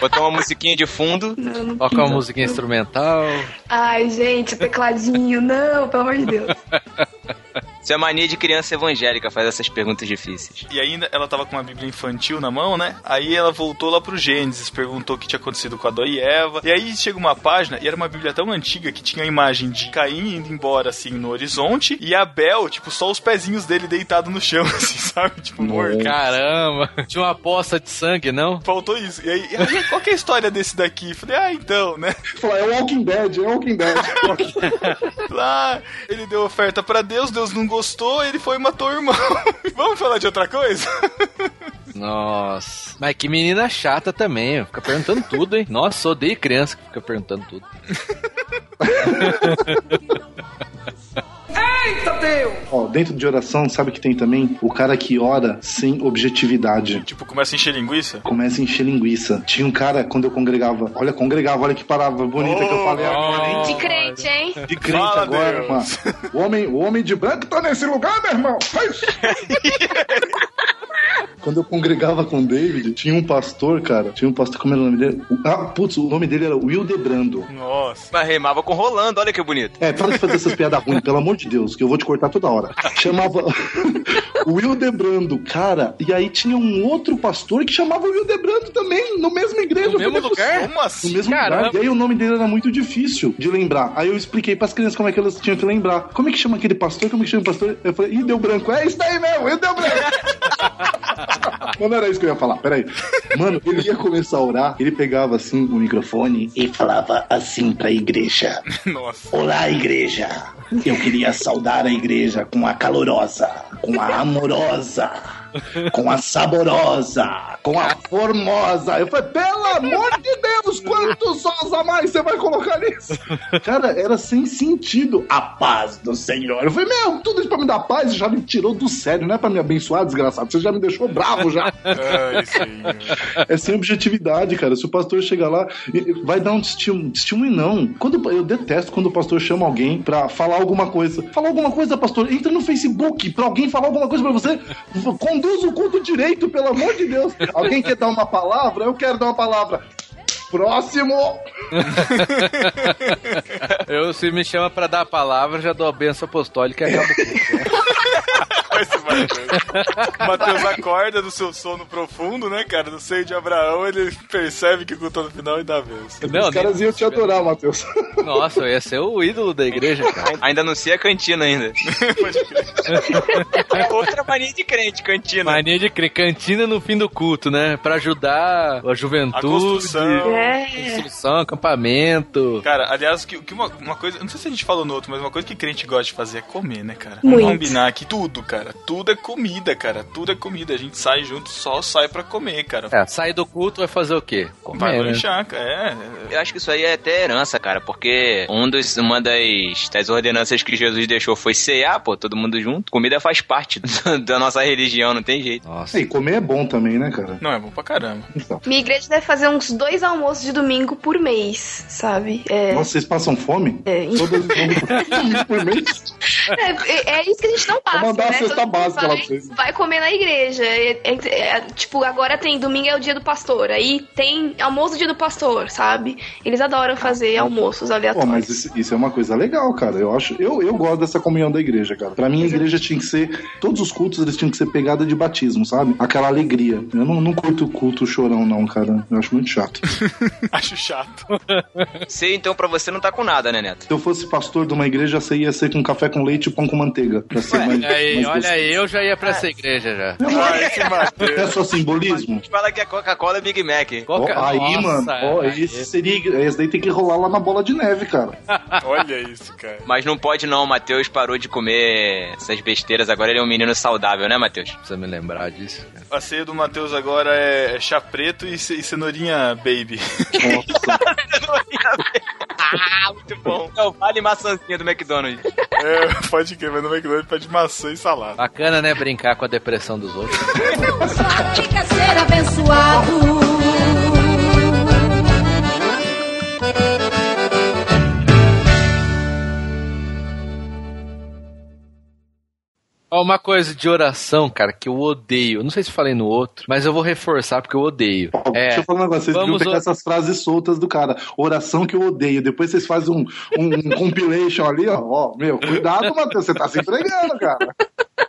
Botou uma musiquinha de fundo. Não, não Toca uma musiquinha instrumental. Ai, gente, o tecladinho, não, pelo amor de Deus. Isso é mania de criança evangélica, faz essas perguntas difíceis. E ainda ela tava com uma Bíblia infantil na mão, né? Aí ela voltou lá pro Gênesis, perguntou o que tinha acontecido com Adão e Eva. E aí chega uma página, e era uma Bíblia tão antiga que tinha a imagem de Caim indo embora, assim, no horizonte, e Abel, tipo, só os pezinhos dele deitado no chão, assim, sabe? Tipo, morto. Caramba. Tinha uma poça de sangue, não? Faltou isso. E aí, e aí, qual que é a história desse daqui? Falei, ah, então, né? Falar, é Walking Dead, é Walking Dead. Lá, ele deu oferta pra Deus, Deus não gostou, ele foi e matou o irmão. Vamos falar de outra coisa? Nossa. Mas que menina chata também, ó. fica perguntando tudo, hein? Nossa, odeio criança que fica perguntando tudo. Eita Deus! Ó, dentro de oração, sabe que tem também o cara que ora sem objetividade. Tipo, começa a encher linguiça? Começa a encher linguiça. Tinha um cara, quando eu congregava, olha, congregava, olha que palavra bonita que eu falei agora, hein? De crente, hein? De crente Fala, agora, Deus. mano. O homem, o homem de branco tá nesse lugar, meu irmão. Quando eu congregava com o David, tinha um pastor, cara. Tinha um pastor, como era o nome dele? Ah, putz, o nome dele era Will Debrando. Nossa. Mas remava com Rolando, olha que bonito. É, para de fazer essas piadas ruins, pelo amor de Deus, que eu vou te cortar toda hora. Chamava Will Debrando, cara. E aí tinha um outro pastor que chamava Will Debrando também, no mesmo igreja. No mesmo Eu lugar? Como No assim? mesmo Caramba. lugar. E aí o nome dele era muito difícil de lembrar. Aí eu expliquei pras crianças como é que elas tinham que lembrar. Como é que chama aquele pastor? Como é que chama o pastor? Eu falei, ih, deu branco. É isso daí mesmo, ih, deu branco. Mas não era isso que eu ia falar, peraí. Mano, ele ia começar a orar, ele pegava assim o microfone e falava assim pra igreja. Nossa. Olá, igreja. Eu queria saudar a igreja com a calorosa, com a amorosa, com a saborosa, com a Formosa. Eu falei, pelo amor de Deus, quantos sós a mais você vai colocar nisso? Cara, era sem sentido. A paz do Senhor. Eu falei, meu, tudo isso pra me dar paz, já me tirou do sério, não é pra me abençoar, desgraçado. Você já me deixou bravo já. Ai. É sem objetividade, cara. Se o pastor chegar lá, e- e vai dar um testemunho, testemunho não. Quando, eu detesto quando o pastor chama alguém pra falar alguma coisa. Falar alguma coisa, pastor, entra no Facebook pra alguém falar alguma coisa pra você. Conduz o culto direito, pelo amor de Deus. Alguém quer dar uma palavra? Eu quero dar uma palavra. Próximo! Eu, se me chama pra dar a palavra, já dou a benção apostólica e acabo o culto. Esse Mateus. O Mateus acorda do seu sono profundo, né, cara? No seio de Abraão, ele percebe que o culto tá no final e dá a benção. Não, Os caras iam te adorar, Matheus. Nossa, eu ia ser o ídolo da igreja, cara. Ainda anuncia a cantina ainda. Outra mania de crente, cantina. Mania de crer, cantina no fim do culto, né? Pra ajudar a juventude. A construção. É. Construção, acampamento. Cara, aliás, que, que uma, uma coisa, não sei se a gente falou no outro, mas uma coisa que crente gosta de fazer é comer, né, cara? Muito. Combinar que tudo, cara, tudo é comida, cara, tudo é comida. A gente sai junto, só sai pra comer, cara. É, sair do culto vai fazer o quê? Vai Comer, né? lanchar, cara. É, Eu acho que isso aí é até herança, cara, porque um dos, uma das, das ordenanças que Jesus deixou foi cear, pô, todo mundo junto. Comida faz parte do- da nossa religião, não tem jeito. Nossa. E comer é bom também, né, cara? não é bom pra caramba. Então. Minha igreja deve fazer uns dois almoços de domingo por mês, sabe? É, Nossa, vocês passam fome? É. Todas as por mês? é, é isso que a gente não passa, né? Todo mundo básica lá vai, pra vocês. vai comer na igreja. É- é- é, tipo, agora tem domingo é o dia do pastor. Aí tem almoço dia do pastor, sabe? Eles adoram fazer almoços Pô, aleatórios. mas isso, isso é uma coisa legal, cara. Eu acho, eu, eu gosto dessa comunhão da igreja, cara. Pra mim, a igreja tinha que ser. Todos os cultos eles tinham que ser pegada de batismo, sabe? Aquela alegria. Eu não, não curto o culto chorão, não, cara. Eu acho muito chato. Acho chato. Você, então, pra você não tá com nada, né, Neto? Se eu fosse pastor de uma igreja, você ia ser com café com leite e pão com manteiga. Pra ser mais, Olha aí, mais olha eu já ia pra essa igreja já. Ah, esse É só simbolismo? Fala que a Coca-Cola é Big Mac. Coca- aí, Nossa, mano, aí. esse seria. Esse daí tem que rolar lá na bola de neve, cara. Olha isso, cara. Mas não pode não, o Matheus parou de comer essas besteiras, agora ele é um menino saudável, né, Matheus? Precisa me lembrar disso. cara. A ceia do Matheus agora é chá preto e, ce- e cenourinha baby. ah, muito bom. É o vale maçãzinha do McDonald's. É, pode crer, mas no McDonald's pede maçã e salada. Bacana, né? Brincar com a depressão dos outros. Quem quer ser abençoado? Ó, uma coisa de oração, cara, que eu odeio. Não sei se falei no outro, mas eu vou reforçar porque eu odeio. Ó, Deixa É, eu falar um negócio, vocês vamos pegar o- essas frases soltas do cara. Oração que eu odeio. Depois vocês fazem um, um compilation ali, ó. Ó, meu, cuidado, Matheus, você tá se entregando, cara.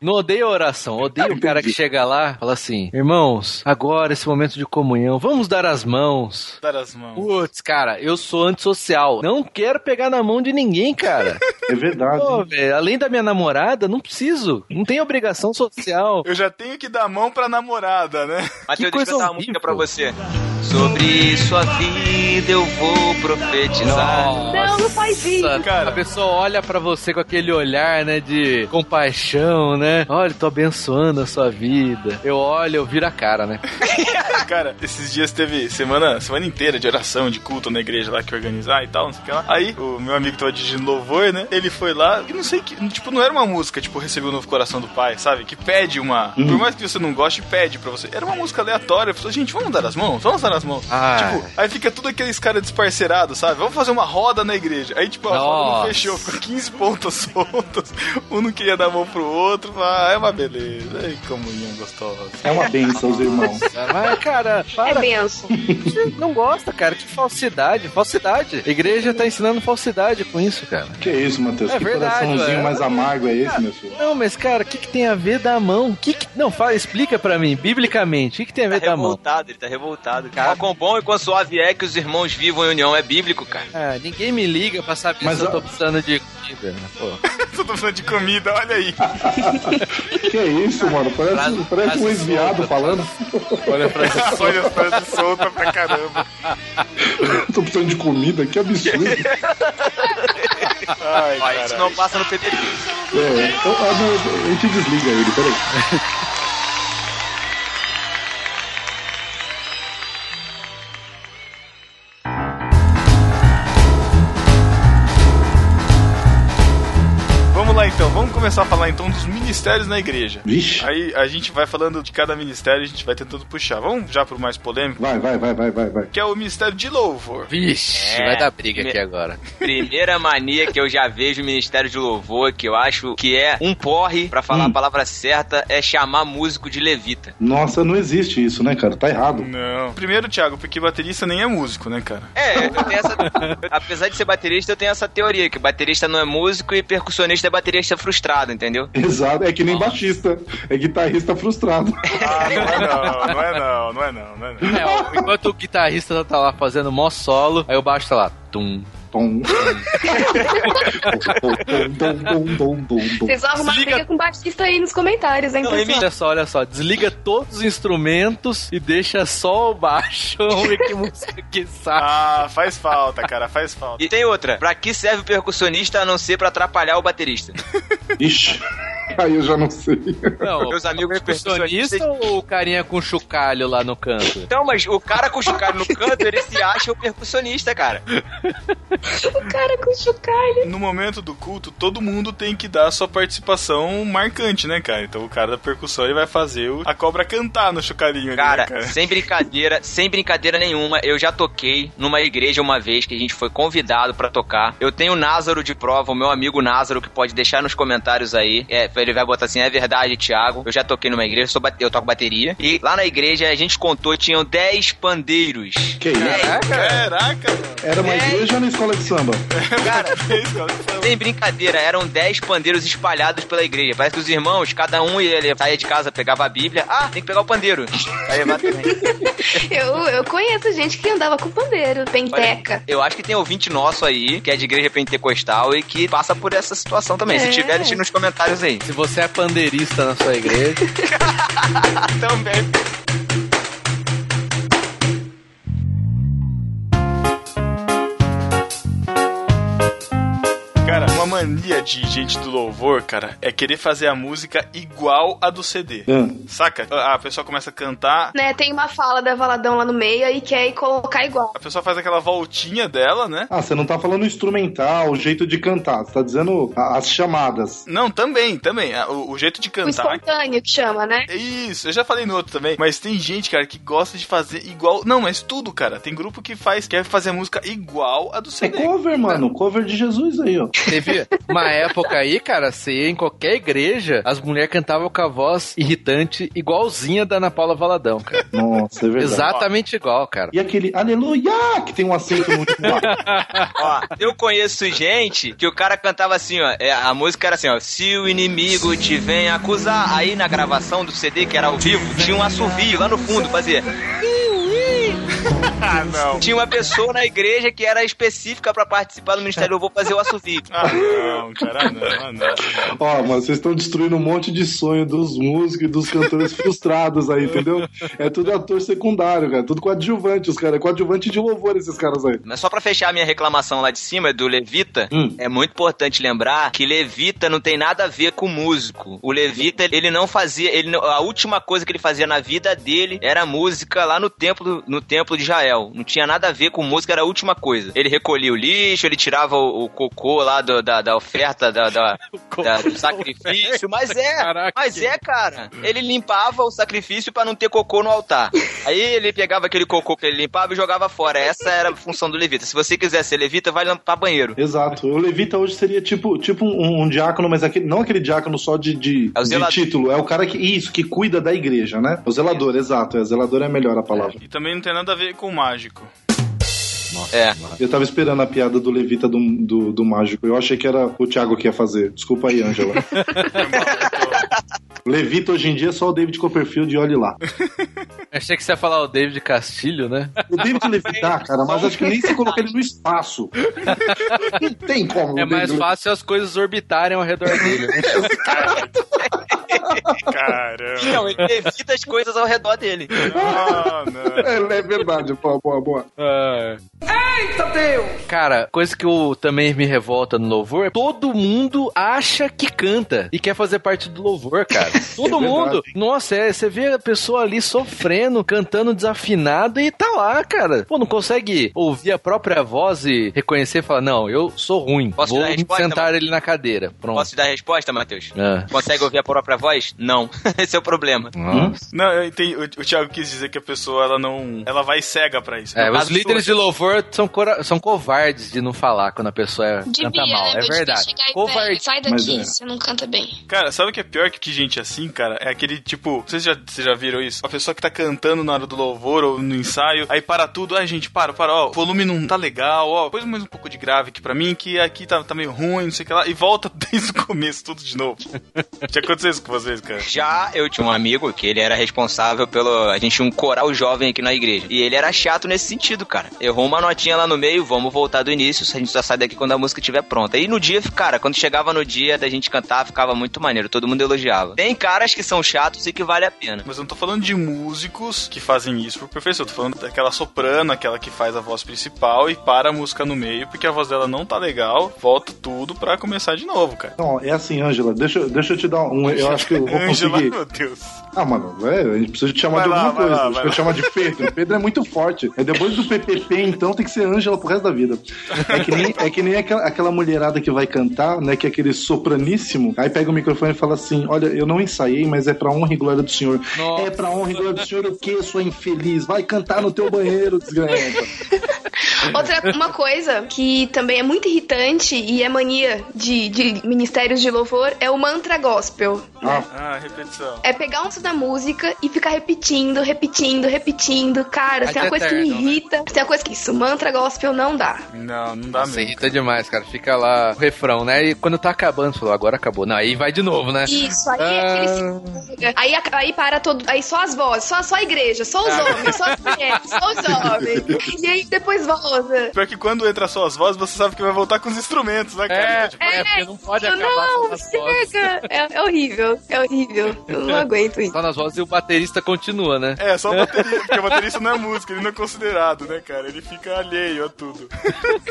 Não odeio a oração, odeio o cara que chega lá e fala assim: Irmãos, agora esse momento de comunhão, vamos dar as mãos. Dar as mãos. Putz, cara, eu sou antissocial. Não quero pegar na mão de ninguém, cara. É verdade. Pô, velho, além da minha namorada, não preciso. Não tem obrigação social. Eu já tenho que dar a mão pra namorada, né? Deixa coisa eu cantar uma horrível. música pra você. Sobre sua vida eu vou profetizar. Não, não faz isso. Nossa, Cara. A pessoa olha pra você com aquele olhar, né, de compaixão, né? Olha, tô abençoando a sua vida. Eu olho, eu viro a cara, né? Cara, esses dias teve semana, semana inteira de oração, de culto na igreja lá que organizar e tal, não sei o que lá. Aí, o meu amigo tava dirigindo louvor, né? Ele foi lá, e não sei que, tipo, não era uma música, tipo, recebeu o novo coração do pai, sabe? Que pede uma. Por mais que você não goste, pede pra você. Era uma música aleatória. Eu falei, gente, vamos dar as mãos? Vamos dar as mãos. Ah. Tipo, aí fica tudo aqueles caras desparcerados, sabe? Vamos fazer uma roda na igreja. Aí, tipo, a roda não fechou, ficou 15 pontas soltas. Um não queria dar a mão pro outro. Ah, é uma beleza. Ai, comunhão gostosa. É uma benção, os irmãos. Mas, cara, É para. benção. Você não gosta, cara. Que falsidade. Falsidade. A igreja tá ensinando falsidade com isso, cara. Que isso, Matheus? É que verdade, coraçãozinho ué. mais amargo é esse, meu filho? Não, mas, cara, o que, que tem a ver dar a mão? Que que... Não, fala, explica pra mim, biblicamente, o que, que tem a ver Tá dar a mão? revoltado, ele tá revoltado. Cara, quão bom e quão suave é que os irmãos vivam em união. É bíblico, cara. Ah, ninguém me liga pra saber Mas se eu tô precisando de comida. né? Pô. Só tô falando de comida, olha aí. Que isso, mano? Parece, Frase- parece um frase ex-viado solta. falando. Olha pra isso. olha as frases soltas pra caramba. Tô precisando de comida, que absurdo. Ai, Ó, isso não passa no PPT. É, então, ah, a gente desliga ele, peraí. Começar a falar então dos ministérios na igreja. Vixe. Aí a gente vai falando de cada ministério e a gente vai tentando puxar. Vamos já pro mais polêmico? Vai, vai, vai, vai, vai, vai. Que é o ministério de louvor. Vixe, É, vai dar briga me- aqui agora. Primeira mania que eu já vejo no Ministério de Louvor, que eu acho que é um porre, pra falar Hum. a palavra certa, é chamar músico de levita. Nossa, não existe isso, né, cara? Tá errado. Não. Primeiro, Thiago, porque baterista nem é músico, né, cara? É, eu tenho essa. apesar de ser baterista, eu tenho essa teoria, que baterista não é músico e percussionista é baterista frustrado, entendeu? Exato, é que nem baixista. É guitarrista frustrado. Ah, não é não, não é não, não é não, não é não. É, ó, enquanto o guitarrista tá lá fazendo mó solo, aí o baixo tá lá. Tum. Tom. Vocês vão arrumar Desliga- briga com o baixista aí nos comentários, hein, pessoal? Olha só, olha só. Desliga todos os instrumentos e deixa só o baixo. Vamos ver que música que sai. Ah, faz falta, cara, faz falta. E tem outra, pra que serve o percussionista a não ser pra atrapalhar o baterista? Ixi. Aí eu já não sei. Não, Meus amigos percussionista ou o carinha com chocalho lá no canto? Então, mas o cara com chocalho no canto, ele se acha o percussionista, cara. O cara com chocalho. No momento do culto, todo mundo tem que dar a sua participação marcante, né, cara? Então o cara da percussão ele vai fazer o- a cobra cantar no chocalhinho ali, Cara, né, cara? sem brincadeira, sem brincadeira nenhuma, eu já toquei numa igreja uma vez que a gente foi convidado pra tocar. Eu tenho o Názaro de prova, o meu amigo Názaro, que pode deixar nos comentários aí. É, ele vai botar assim: é verdade, Thiago. Eu já toquei numa igreja, eu, sou bate- eu toco bateria. E lá na igreja a gente contou, tinham 10 pandeiros. Que isso? Caraca, mano. Era uma igreja ou na escola de samba? Cara, sem brincadeira, eram 10 pandeiros espalhados pela igreja. Parece que os irmãos, cada um ele saía de casa, pegava a Bíblia. Ah, tem que pegar o pandeiro. Aí levar também. Eu, eu conheço gente que andava com pandeiro, penteca. Eu acho que tem ouvinte nosso aí, que é de igreja pentecostal e que passa por essa situação também. Se É. tiver, deixe nos comentários aí. Se você é pandeirista na sua igreja. também. Mania de gente do louvor, cara, é querer fazer a música igual a do CD. Hum. Saca? A a pessoa começa a cantar, Né, tem uma fala da Valadão lá no meio e quer ir colocar igual. a pessoa faz aquela voltinha dela, né? Ah, você não tá falando instrumental, o jeito de cantar. Você tá dizendo a- as chamadas. Não, também, também. A- O, o jeito de O cantar. espontâneo que chama, né? Isso, eu já falei no outro também, mas tem gente, cara, que gosta de fazer igual. Não, mas tudo, cara. Tem grupo que faz, quer fazer a música igual a do É CD. cover, mano. Cover de Jesus aí, ó. Teve uma época aí, cara, você ia em qualquer igreja, as mulheres cantavam com a voz irritante, igualzinha da Ana Paula Valadão, cara. Nossa, é verdade. Exatamente igual, cara. E aquele aleluia, que tem um acento lá. Ó, eu conheço gente que o cara cantava assim, ó. é, a música era assim, ó. Se o inimigo te vem acusar. Aí na gravação do CD, que era ao vivo, tinha um assovio lá no fundo, fazia. Ah, não. Tinha uma pessoa na igreja que era específica pra participar do Ministério. Eu vou fazer o assovio. Ah, não, cara, não, não. Ó, mas vocês estão destruindo um monte de sonho dos músicos e dos cantores frustrados aí, entendeu? É tudo ator secundário, cara. Tudo coadjuvante, os caras. Coadjuvante de louvor, esses caras aí. Mas só pra fechar a minha reclamação lá de cima do Levita, Hum. é muito importante lembrar que Levita não tem nada a ver com músico. O Levita, ele não fazia, ele a última coisa que ele fazia na vida dele era música lá no templo, no templo de Israel. Não tinha nada a ver com música, era a última coisa. Ele recolhia o lixo, ele tirava o, o cocô lá do- da, da oferta da, da- da- do sacrifício, mas é, Caraca. mas é, cara. Ele limpava o sacrifício pra não ter cocô no altar. Aí ele pegava aquele cocô que ele limpava e jogava fora. Essa era a função do levita. Se você quiser ser levita, vai limpar banheiro. Exato. O levita hoje seria tipo, tipo um, um diácono, mas aquele, não aquele diácono só de, de, É o de título. É o cara que. Isso, que cuida da igreja, né? O zelador, exato. É, zelador é melhor a palavra. E também não tem nada a ver com o mágico. É. Eu tava esperando a piada do levita do, do, do mágico. Eu achei que era o Thiago que ia fazer. Desculpa aí, Ângela. Levita hoje em dia é só o David Copperfield e olhe lá. Achei que você ia falar o David Castilho, né? O David levitar, cara, mas acho que nem se colocar ele no espaço. Não tem como. É mais fácil as coisas orbitarem ao redor dele. né? Caramba. Não, ele evita as coisas ao redor dele. Ah, não. É, é verdade, boa, boa, boa. Eita Deus! Cara, coisa que eu também me revolta no louvor é todo mundo acha que canta e quer fazer parte do louvor, cara. Todo É mundo. Nossa, é, você vê a pessoa ali sofrendo cantando desafinado e tá lá, cara. Pô, não consegue ouvir a própria voz e reconhecer e falar, não, eu sou ruim. Posso Vou dar a resposta, sentar ele na cadeira. Pronto. Posso te dar a resposta, Matheus? Ah. Consegue ouvir a própria voz? Não. Esse é o problema. Não, eu entendi. O, o Thiago quis dizer que a pessoa, ela não. Ela vai cega pra isso. É, No os líderes de louvor são, cora- são covardes de não falar quando a pessoa é- Devia, canta mal. né? É verdade. Covarde. sai daqui, Mas é. você não canta bem. Cara, sabe o que é pior que gente assim, cara? É aquele tipo. Vocês já, vocês já viram isso? A pessoa que tá cantando na hora do louvor ou no ensaio, aí para tudo. Ai, gente, para, para, ó. O volume não tá legal, ó. Põe mais um pouco de grave aqui pra mim, que aqui tá, tá meio ruim, não sei o que lá. E volta desde o começo, tudo de novo. já aconteceu isso com vocês, cara? Já eu tinha um amigo que ele era responsável pelo. A gente tinha um coral jovem aqui na igreja. E ele era chato nesse sentido, cara. Errou uma notinha lá no meio, vamos voltar do início, a gente só sai daqui quando a música estiver pronta. E no dia, cara, quando chegava no dia da gente cantar, ficava muito maneiro, todo mundo elogiava. Tem caras que são chatos e que vale a pena. Mas eu não tô falando de músicos que fazem isso por perfeição. Eu tô falando daquela soprano, aquela que faz a voz principal e para a música no meio, porque a voz dela não tá legal, volta tudo pra começar de novo, cara. Não, é assim, Ângela, deixa, eu- deixa eu te dar um. Eu acho que eu vou Ângela, conseguir. meu Deus. Ah, mano, é, a gente precisa te chamar Vai de lá, alguma coisa. lá, vai eu lá. chamar de Pedro. Pedro é muito forte. É depois do PPP, então tem que ser Ângela pro resto da vida. É que nem, é que nem aquela, aquela mulherada que vai cantar, né? Que é aquele sopraníssimo. Aí pega o microfone e fala assim: Olha, eu não ensaiei, mas é pra honra e glória do Senhor. É pra honra e glória do Senhor o quê, sua infeliz? Vai cantar no teu banheiro, desgraça. Outra uma coisa que também é muito irritante e é mania de, de ministérios de louvor é o mantra gospel. Ah, repetição. É pegar um som da música e ficar repetindo, repetindo, repetindo. Cara, tem uma é coisa que me eterno, né? irrita. Tem uma coisa que isso, mantra gospel não dá. Não, não dá Nossa, irrita demais, cara. Fica lá o refrão, né? E quando tá acabando, você falou, agora acabou. Não, aí vai de novo, né? Isso, aí Ah. aquele se- aí, aí para todo. Aí só as vozes, só, só a igreja, só os Ah. homens, só as mulheres, só os homens. E aí depois volta. Pior que quando entra só as vozes, você sabe que vai voltar com os instrumentos, né, cara? É, Tipo, é, porque não pode Eu acabar não, só vozes. chega. É, é horrível, é horrível. Eu não aguento isso. Só nas vozes e o baterista continua, né? É, só a bateria, porque o baterista não é música, ele não é considerado, né, cara? Ele fica alheio a tudo.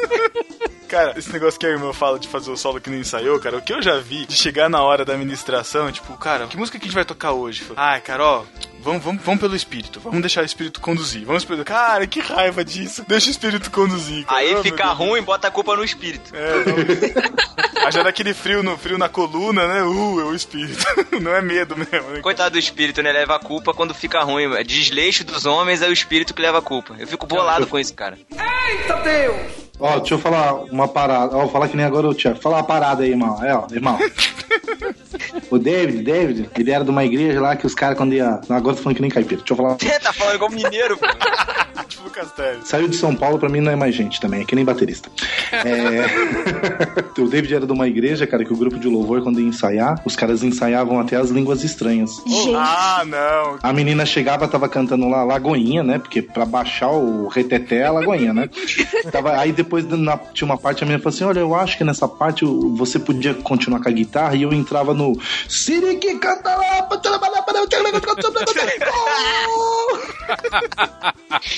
Cara, esse negócio que a irmã fala de fazer o solo que não ensaiou, cara, o que eu já vi de chegar na hora da administração, tipo, cara, que música que a gente vai tocar hoje? Ah, cara, ó, vamos, vamos, vamos pelo espírito, vamos deixar o espírito conduzir. Vamos pelo... Cara, que raiva disso. Deixa o espírito conduzir. Cara. Aí Oh, fica ruim, bota a culpa no espírito. É, não... Aí já dá aquele frio, no, frio na coluna, né? Uh, é o espírito. Não é medo mesmo, né? Coitado do espírito, né? Leva a culpa quando fica ruim. É Desleixo dos homens é o espírito que leva a culpa. Eu fico bolado com isso, cara. Eita Deus! Ó, deixa eu falar uma parada. Ó, vou falar que nem agora o Thiago. Fala uma parada aí, irmão. É, ó, irmão. o David, David, ele era de uma igreja lá que os caras, quando ia. Agora tô falando que nem caipira. Deixa eu falar. Você tá falando igual mineiro, pô. Tipo Lucas Teles. Saiu de São Paulo, pra mim não é mais gente também, é que nem baterista. É... o David era de uma igreja, cara, que o grupo de louvor, quando ia ensaiar, os caras ensaiavam até as línguas estranhas. Ah, não. A menina chegava, tava cantando lá Lagoinha, né? Porque pra baixar o reteté é a Lagoinha, né? tava, aí depois na, tinha uma parte, a menina falou assim: Olha, eu acho que nessa parte você podia continuar com a guitarra e eu entrava no Sirique canta lá.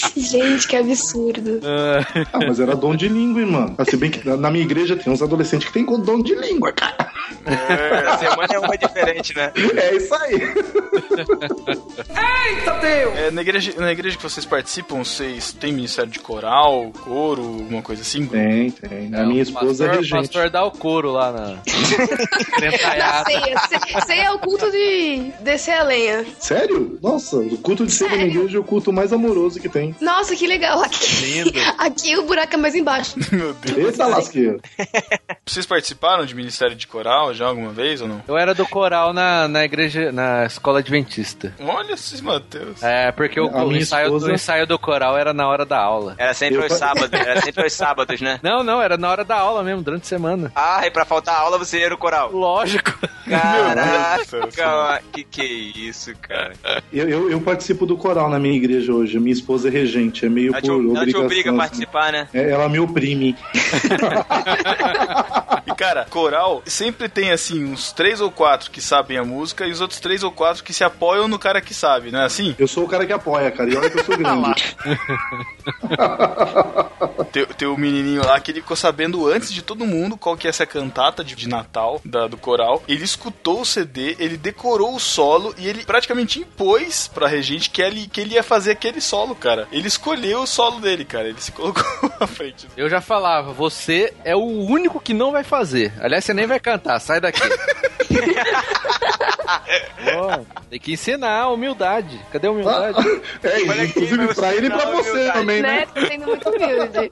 Gente, que absurdo. Ah, mas era dom de língua, irmão. Ah, Se bem que na na minha igreja tem uns adolescentes que tem dom de língua, cara. É, semana é uma diferente, né? É isso aí. Eita Deus! É, na, igreja, na igreja que vocês participam, vocês têm ministério de coral, coro, alguma coisa assim? Tem, tem. A minha esposa é pastor, regente. pastor dá o couro lá na. Na ceia. Ce- Ceia é o culto de descer a lenha. Sério? Nossa, o culto de ceia da minha igreja é o culto mais amoroso que tem. Nossa, que legal. Aqui, Lindo. aqui o buraco é mais embaixo. Meu Deus. Eita lasqueira. Vocês participaram de ministério de coral já alguma vez ou não? Eu era do coral na, na igreja, na escola adventista. Olha esses Mateus. É, porque o, o ensaio, esposa- o ensaio do coral era na hora da aula. Era sempre Eu aos sábados, era sempre aos sábados, né? Não, não, era na hora da aula mesmo, durante a semana. Ah, e pra faltar aula você ia no coral. Lógico. Caraca, que que é isso, cara? Eu, eu, eu participo do coral na minha igreja hoje. A minha esposa é regente, é meio Ela te, por ela te obrigação. obriga a assim. participar, né? É, ela me oprime. E cara, coral sempre tem assim uns três ou quatro que sabem a música e os outros três ou quatro que se apoiam no cara que sabe, não é assim? Eu sou o cara que apoia, cara. E olha que eu sou grande. Tem, tem o menininho lá que ele ficou sabendo antes de todo mundo qual que é essa cantata de, de Natal da- do coral. Ele escutou o CD, ele decorou o solo e ele praticamente impôs pra regente que ele, que ele ia fazer aquele solo, cara. Ele escolheu o solo dele, cara. Ele se colocou à frente. Eu já falava, você é o único que não vai fazer. Aliás, você nem vai cantar, sai daqui. Pô, tem que ensinar a humildade. Cadê a humildade? É, inclusive pra ele e pra você também, né? Né? Sendo muito humilde.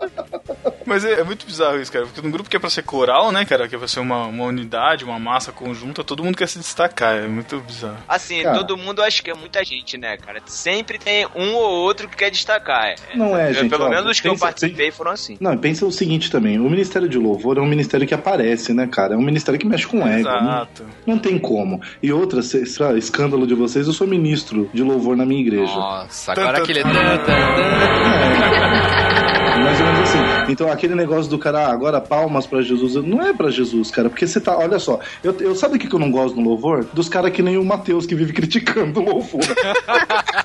Mas é, é muito bizarro isso, cara. Porque num grupo que é pra ser coral, né, cara? Que é pra ser uma, uma unidade, uma massa conjunta, todo mundo quer se destacar. É muito bizarro. Assim, Cara. todo mundo acho que é muita gente, né, cara? Sempre tem um ou outro que quer destacar. Não é, gente, Pelo ó, menos os que eu pensa- participei foram assim. Não, pensa o seguinte também, o Ministério de Louvor é um ministério que aparece, né, cara? É um ministério que mexe com ego. né? Exato. Não tem como. E outra, se- se- ah, escândalo de vocês, eu sou ministro de louvor na minha igreja. Nossa, agora aquele. tan, Mais ou menos assim. Então, aquele negócio do cara, ah, agora palmas pra Jesus, não é pra Jesus, cara, porque você tá, olha só, eu, eu sabe o que que eu não gosto no louvor? Dos caras que nem o Matheus que vive criticando o louvor.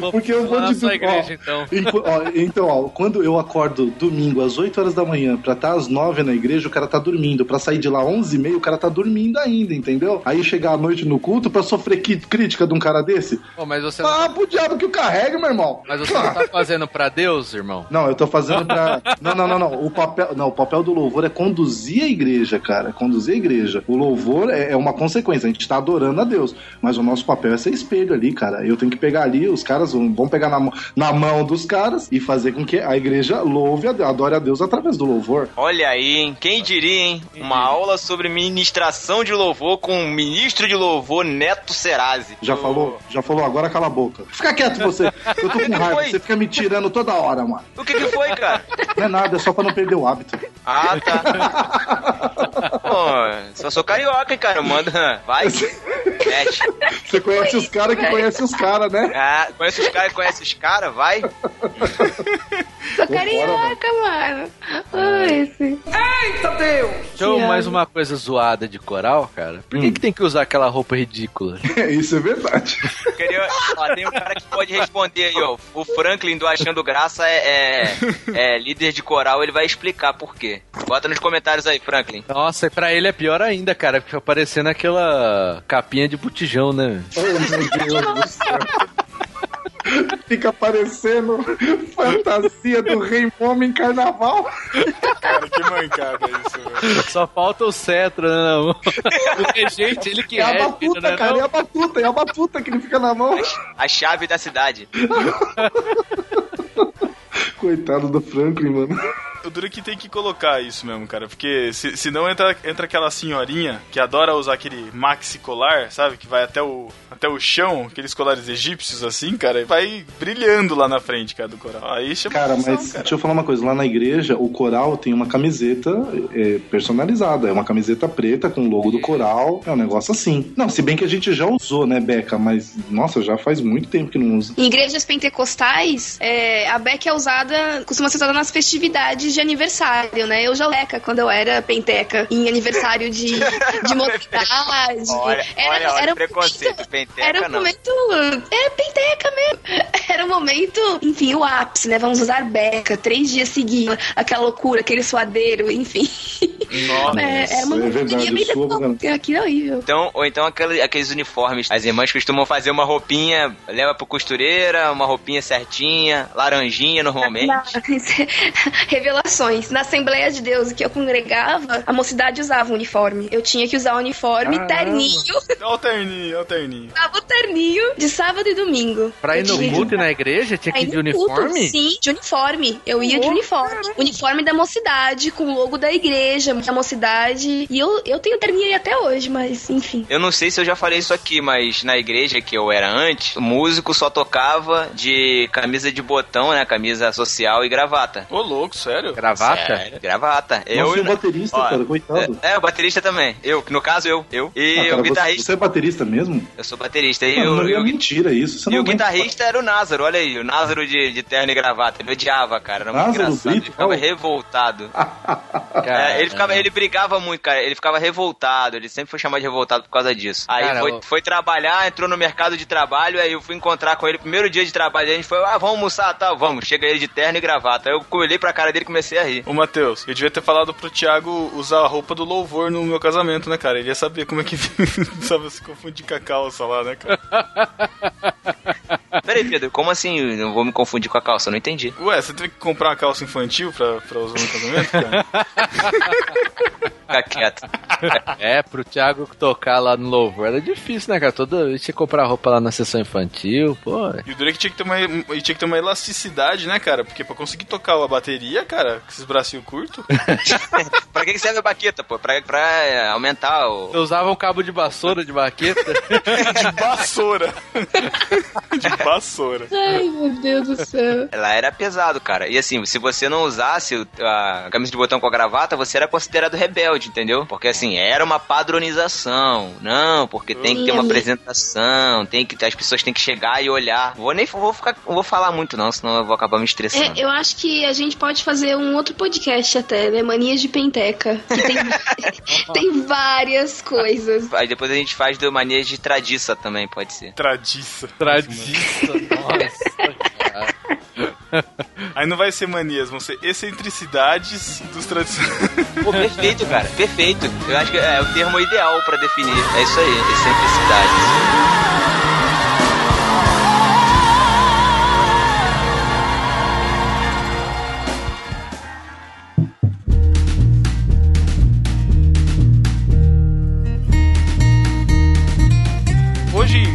Vou Porque eu vou dizer, sua igreja, ó, então. Enqu- ó, então, ó, quando eu acordo domingo às 8 horas da manhã pra estar às 9 na igreja, o cara tá dormindo. Pra sair de lá 11 e meia, o cara tá dormindo ainda, entendeu? Aí chegar à noite no culto pra sofrer crítica de um cara desse. Pô, mas você Ah, pro diabo que o carrega, meu irmão. Mas você não tá fazendo pra Deus, irmão? Não, eu tô fazendo pra. Não, não, não, não. O papel, não, o papel do louvor é conduzir a igreja, cara. Conduzir a igreja. O louvor é, é uma consequência. A gente tá adorando a Deus. Mas o nosso papel é ser espelho ali, cara. Eu tenho que pegar ali, os caras vão, vão pegar na, mão- na mão dos caras e fazer com que a igreja louve, adore a Deus através do louvor. Olha aí, hein? Quem diria, hein? Uma aula sobre ministração de louvor com o ministro de louvor Neto Serasi. Já falou? Já falou, agora cala a boca. Fica quieto você. Eu tô com raiva. Você fica me tirando toda hora, mano. O que que foi, cara? Não é nada, é só pra não perder o hábito. Ah, tá. Pô, só sou carioca, hein, cara. Manda. Vai. Você conhece os caras que conhecem os caras, né? Ah, conhece os caras, conhece os caras, vai. Sou carioca, mano. Ai, esse. Então, Que mais amo. uma coisa zoada de coral, cara. Por que, que tem que usar aquela roupa ridícula? Isso é verdade. Queria, ó, tem um cara que pode responder aí, ó. O Franklin do Achando Graça é, é, é líder de coral, ele vai explicar por quê. Bota nos comentários aí, Franklin. Nossa, e pra ele é pior ainda, cara, porque fica parecendo aquela capinha de botijão, né? Oh, meu Deus do céu. Fica parecendo fantasia do Rei Momo em carnaval. Cara, que mancada isso, velho. Só falta o cetro, né? Não. O regente, ele que É a rege, batuta, né, cara, não? é a batuta, é a batuta que ele fica na mão. A chave da cidade. Coitado do Franklin, mano. O duro que tem que colocar isso mesmo, cara. Porque se, senão entra, entra aquela senhorinha que adora usar aquele maxi colar, sabe? Que vai até o, até o chão, aqueles colares egípcios assim, cara, e vai brilhando lá na frente, cara, do coral. Aí chama Cara, atenção, mas deixa eu falar uma coisa. Lá na igreja, o coral tem uma camiseta é, personalizada. É uma camiseta preta com o logo do coral. É um negócio assim. Não, se bem que a gente já usou, né, Beca? Mas, nossa, já faz muito tempo que não usa. Em igrejas pentecostais, é, a beca é usada, costuma ser usada nas festividades de aniversário, né? Eu já leca quando eu era penteca, em aniversário de, de mocidade. Olha, olha, olha era o preconceito. Penteca Era o não. momento. É penteca mesmo. Era o momento, enfim, o ápice, né? Vamos usar beca, três dias seguidos, aquela loucura, aquele suadeiro, enfim. Nossa. É, era uma é verdade, bem sua, é horrível. Então, ou então aquele- aqueles uniformes. As irmãs costumam fazer uma roupinha, leva pro costureira, uma roupinha certinha, laranjinha normalmente. Na- Revelações. Na Assembleia de Deus que eu congregava, a mocidade usava um uniforme. Eu tinha que usar o uniforme Caramba. terninho. Olha o terninho, olha o terninho. Usava o terninho de sábado e domingo. Pra ir no culto e na igreja, tinha que ir de no culto, uniforme? Sim, de uniforme. Eu ia de uniforme. Uniforme da mocidade, com o logo da igreja, da mocidade. E eu, eu tenho terninho aí até hoje, mas enfim. Eu não sei se eu já falei isso aqui, mas na igreja que eu era antes, o músico só tocava de camisa de botão, né? Camisa social e gravata. Ô, louco, sério? Gravata? Sério, gravata. Nossa, eu e o baterista, Ó, cara, coitado. É, é, o baterista também. Eu, que no caso eu. Eu. E Ah, cara, o você- guitarrista. Você, é baterista mesmo? Eu sou baterista. E, Não, o, não e é mentira isso. Você e não o guitarrista era o. Názaro, olha aí, o Názaro de, de terno e gravata. Ele odiava, cara. Era muito Názaro engraçado. Brito? Ele ficava revoltado. Cara, É, ele, ficava, ele brigava muito, cara. Ele ficava revoltado. Ele sempre foi chamado de revoltado por causa disso. Aí Cara, foi, eu- foi trabalhar, entrou no mercado de trabalho. Aí eu fui encontrar com ele. Primeiro dia de trabalho, a gente foi, ah, vamos almoçar, tá? Vamos. Chega ele de terno e gravata. Aí eu olhei pra cara dele e comecei a rir. Ô, Matheus, eu devia ter falado pro Thiago usar a roupa do louvor no meu casamento, né, cara? Ele ia saber como é que sabe se confundir com a calça lá, né, cara? Peraí, Pedro, como assim eu não vou me confundir com a calça? Eu não entendi. Ué, você teve que comprar uma calça infantil pra, pra usar no casamento, cara? Fica quieto. É, pro Thiago tocar lá no louvor era difícil, né, cara? Toda vez que você comprar roupa lá na sessão infantil, pô. E o Drake tinha que ter uma, e tinha que ter uma elasticidade, né, cara? Porque pra conseguir tocar a bateria, cara, com esses bracinhos curtos. pra que que serve a baqueta, pô? Pra, pra é, aumentar o. Você usava um cabo de vassoura de baqueta? de vassoura. de vassoura. Ai, meu Deus do céu. Ela era pesado, cara. E assim, se você não usasse a camisa de botão com a gravata, você era considerado rebelde, entendeu? Porque assim, era uma padronização. Não, porque tem que ter uma Sim. apresentação, tem que as pessoas têm que chegar e olhar. Vou nem vou ficar, não vou falar muito não, senão eu vou acabar me estressando. É, eu acho que a gente pode fazer um outro podcast até, né? Manias de Penteca. Que tem, tem várias coisas. Aí depois a gente faz do manias de tradiça também, pode ser. Tradiça. Tradiça, nossa. Aí não vai ser manias, vão ser excentricidades dos tradicionais. Pô, perfeito, cara, perfeito. Eu acho que é o termo ideal pra definir. É isso aí, excentricidades.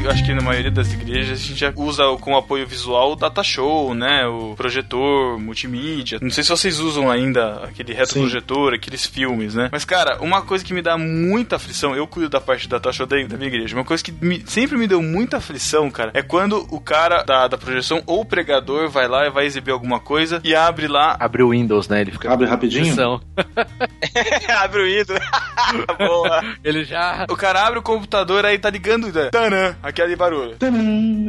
Acho que na maioria das igrejas, a gente já usa com apoio visual o data show, né? O projetor, multimídia. Não sei se vocês usam ainda aquele retroprojetor, aqueles filmes, né? Mas, cara, uma coisa que me dá muita aflição, eu cuido da parte do data show da, da minha igreja, uma coisa que me- sempre me deu muita aflição, cara, é quando o cara da, da projeção ou o pregador vai lá e vai exibir alguma coisa e abre lá. Abre o Windows, né? Ele fica. Abre rapidinho? Abre o ídolo. Boa. Ele já. O cara abre o computador, aí tá ligando. né? Tanã, aquele barulho.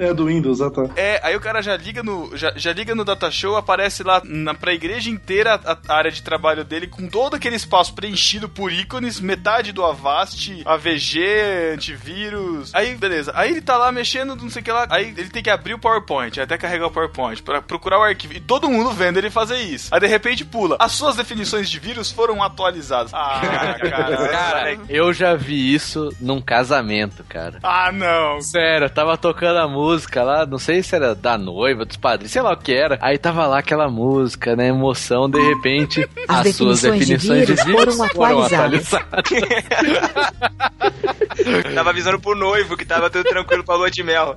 É do Windows, ah tá. É, aí o cara já liga no já, já liga no data show, aparece lá na pra igreja inteira a, a área de trabalho dele com todo aquele espaço preenchido por ícones, metade do Avast, AVG, antivírus. Aí, beleza. Aí ele tá lá mexendo, não sei o que lá. Aí ele tem que abrir o PowerPoint, até carregar o PowerPoint pra procurar o arquivo. E todo mundo vendo ele fazer isso. Aí de repente pula. As suas definições de vírus foram atualizadas. Ah, cara. Cara, eu já vi isso num casamento, cara. Ah, não. Sério, eu tava tocando a música lá, não sei se era da noiva, dos padrinhos, sei lá o que era. Aí tava lá aquela música, né? Emoção, de repente, As as, suas definições de definições de vírus vírus foram atualizadas. tava avisando pro noivo que tava tudo tranquilo pra lua de mel.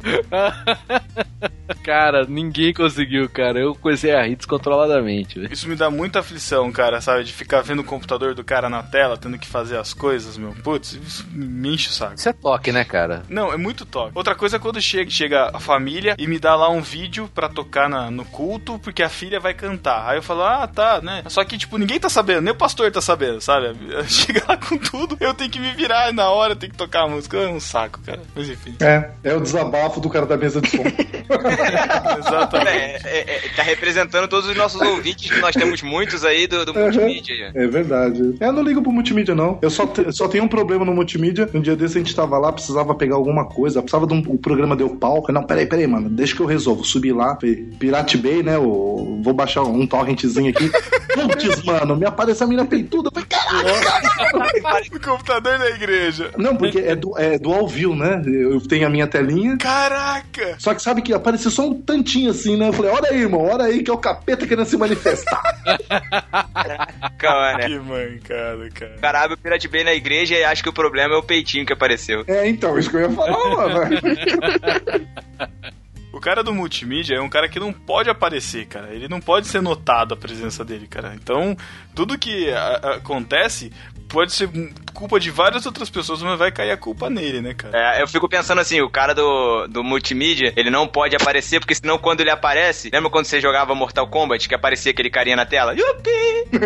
cara, ninguém conseguiu, cara. Eu comecei a rir descontroladamente, velho. Isso me dá muita aflição, cara, sabe? De ficar vendo o computador do cara na tela, tendo que fazer as coisas, meu. Putz, isso me enche o saco. Isso é toque, né, cara? Não, é muito toque. Outra coisa é quando chega, chega a família e me dá lá um vídeo pra tocar na- no culto, porque a filha vai cantar. Aí eu falo, ah, tá, né? Só que, tipo, ninguém tá sabendo, nem o pastor tá sabendo, sabe? Chega lá com tudo, eu tenho que me virar e na hora eu tenho que tocar a música. É um saco, cara. Mas enfim. É, é o desabafo do cara da mesa de som. Exatamente. É, é, é, tá representando todos os nossos ouvintes, que nós temos muitos aí do, do multimídia. É verdade. Eu não ligo pro multimídia, não. Eu só, te- só tenho um problema no multimídia. Um dia desse a gente tava lá, precisava pegar alguma coisa, precisava de um. O programa deu falei, não, peraí, peraí, mano, deixa que eu resolvo. Subi lá, Pirate Bay, né? o- vou baixar um torrentzinho aqui. Putz, mano, me apareceu a mina peituda. Eu falei, caralho! no computador da igreja. Não, porque é, do, é dual view, né? Eu tenho a minha telinha. Caraca! Só que sabe que apareceu só um tantinho assim, né? Eu falei, olha aí, irmão, olha aí que é o capeta querendo se manifestar. Cara, Que mancada, cara. o cara abre o Pirate Bay na igreja e acha que o problema é o peitinho que apareceu. É, então, isso que eu ia falar, mano. O cara do multimídia é um cara que não pode aparecer, cara. Ele não pode ser notado a presença dele, cara. Então, tudo que a- acontece pode ser culpa de várias outras pessoas, mas vai cair a culpa nele, né, cara? É, eu fico pensando assim, o cara do, do multimídia, ele não pode aparecer, porque senão quando ele aparece, lembra quando você jogava Mortal Kombat, que aparecia aquele carinha na tela? Yupi!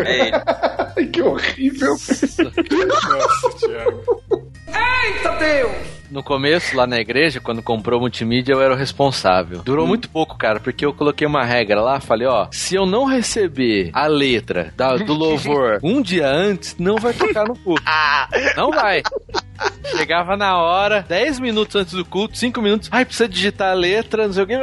É ele. Ai, que horrível. Nossa, Thiago. Eita Deus! No começo, lá na igreja, quando comprou multimídia, eu era o responsável. Durou muito pouco, cara, porque eu coloquei uma regra lá, falei, ó, se eu não receber a letra da- do louvor um dia antes, não vai tocar no culto. Não vai. Chegava na hora, 10 minutos antes do culto, 5 minutos. Ai, precisa digitar a letra, não sei o que.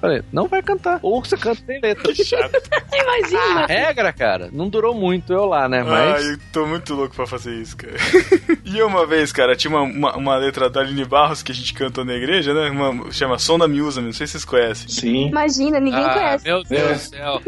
Falei, não vai cantar. Ou você canta sem letra. Imagina. Regra, cara. Não durou muito eu lá, né? Mas. Ai, eu tô muito louco pra fazer isso, cara. e uma vez, cara, tinha uma, uma, uma letra da Aline Barros que a gente cantou na igreja, né? Uma, chama Som da Miúsa, não sei se vocês conhecem. Sim. Imagina, ninguém Ah, conhece. meu Deus do céu.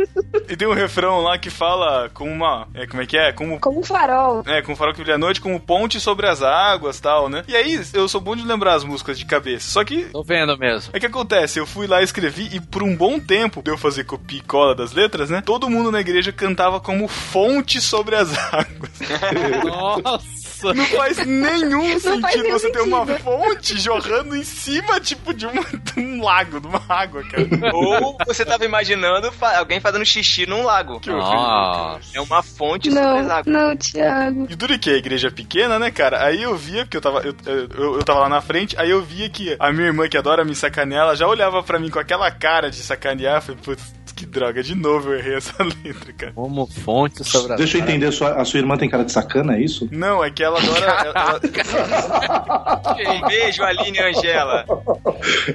E tem um refrão lá que fala com uma. É, como é que é? Como. Como um farol. É, com o farol que brilha à noite, como ponte sobre as águas tal, né? E aí, eu sou bom de lembrar as músicas de cabeça. Só que Tô vendo mesmo. É que acontece, eu fui lá escrevi e por um bom tempo de eu fazer copia e cola das letras, né? Todo mundo na igreja cantava como fonte sobre as águas. Nossa! Não faz nenhum Não sentido faz nenhum você ter uma sentido. fonte jorrando em cima, tipo, de, uma- de um lago, de uma água, cara. Ou você tava imaginando fa- alguém fazendo xixi num lago. Que horrível. É uma fonte sobre as Não, não, Thiago. E duro que a igreja é pequena, né, cara? Aí eu via, porque eu tava, eu, eu, eu tava lá na frente, aí eu via que a minha irmã, que adora me sacanear, ela já olhava pra mim com aquela cara de sacanear. Eu falei, putz, que droga, de novo eu errei essa letra, cara. Como fonte sobre Deixa eu entender, sua- a sua irmã tem cara de sacana, é isso? Não, é que ela adora. ela- ela- Um beijo, Aline e Angela.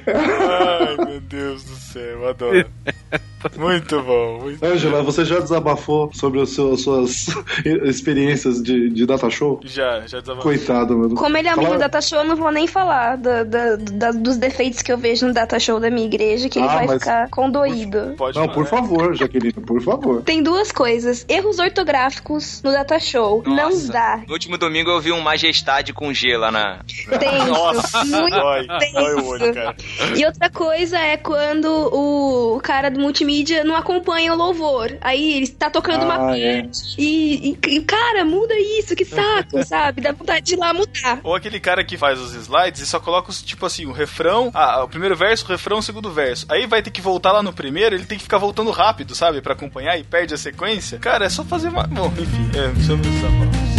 Ai, meu Deus do céu, eu adoro. Muito bom, muito Angela, você já desabafou sobre as suas, suas experiências de, de data show? Já, já desabafou. Coitado, mano. Como ele é amigo Fala- do Data Show, eu não vou nem falar da- da- da- dos defeitos que eu vejo no Data Show da minha igreja, que ele Ah, vai ficar condoído. Pode Não, falar. por favor, Jaqueline, por favor. Tem duas coisas. Erros ortográficos no Data Show. Não Nossa. dá. No último domingo eu vi um Majestade com G lá na. Tenso. Nossa, muito dói, dói o olho, tenso. cara. E outra coisa é quando o cara do multimídia não acompanha o louvor. Aí ele tá tocando uma Ah, é. parte. E, e, cara, muda isso, que saco, sabe? Dá vontade de ir lá mudar. Ou aquele cara que faz os slides e só coloca, os, tipo assim, o refrão, ah, o primeiro verso, o refrão, o segundo verso. Aí vai ter que voltar lá no primeiro, ele tem que ficar voltando rápido, sabe? Pra acompanhar e perde a sequência. Cara, é só fazer uma. Bom, enfim, é, não precisa precisar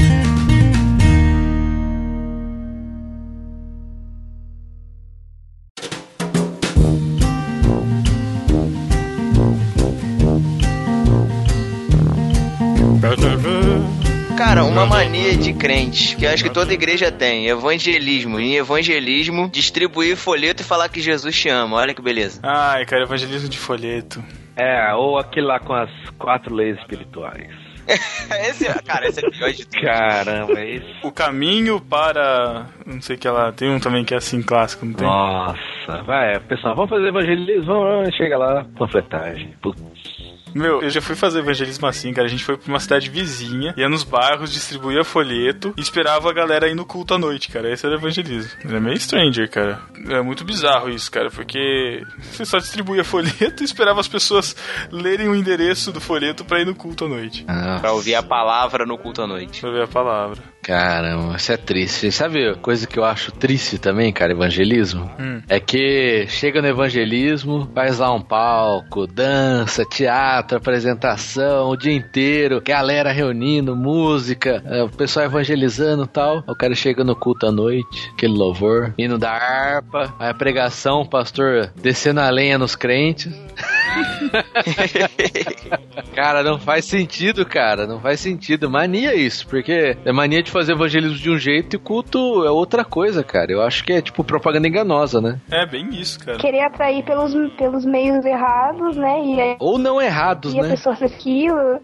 Cara, uma mania de crente, que eu acho que toda igreja tem, evangelismo. Em evangelismo, distribuir folheto e falar que Jesus te ama. Olha que beleza. Ai, cara, evangelismo de folheto. É, ou aquele lá com as quatro leis espirituais. esse, cara, esse é pior de tudo. Caramba, é isso. O caminho para. Não sei o que ela. Tem um também que é assim clássico, não tem? Nossa, vai, pessoal, vamos fazer evangelismo, vamos, chega lá, panfletagem. Putz. Meu, eu já fui fazer evangelismo assim, cara. A gente foi pra uma cidade vizinha, ia nos bairros, distribuía folheto e esperava a galera ir no culto à noite, cara. Esse era o evangelismo. Era meio stranger, cara. É muito bizarro isso, cara, porque você só distribuía folheto e esperava as pessoas lerem o endereço do folheto pra ir no culto à noite. Ah, Pra ouvir a palavra no culto à noite. Pra ver a palavra. Caramba, isso é triste. Sabe coisa que eu acho triste também, cara, evangelismo? Hum. É que chega no evangelismo, faz lá um palco, dança, teatro, apresentação, o dia inteiro, galera reunindo, música, é, o pessoal evangelizando e tal. O cara chega no culto à noite, aquele louvor, hino da harpa, aí a pregação, o pastor descendo a lenha nos crentes. Cara, não faz sentido, cara. Não faz sentido. Mania isso, porque é mania de fazer evangelismo de um jeito e culto é outra coisa, cara. Eu acho que é tipo propaganda enganosa, né? É bem isso, cara. Querer atrair pelos, pelos meios errados, né? E, aí- Ou não errados, e a né? pessoa faz aquilo.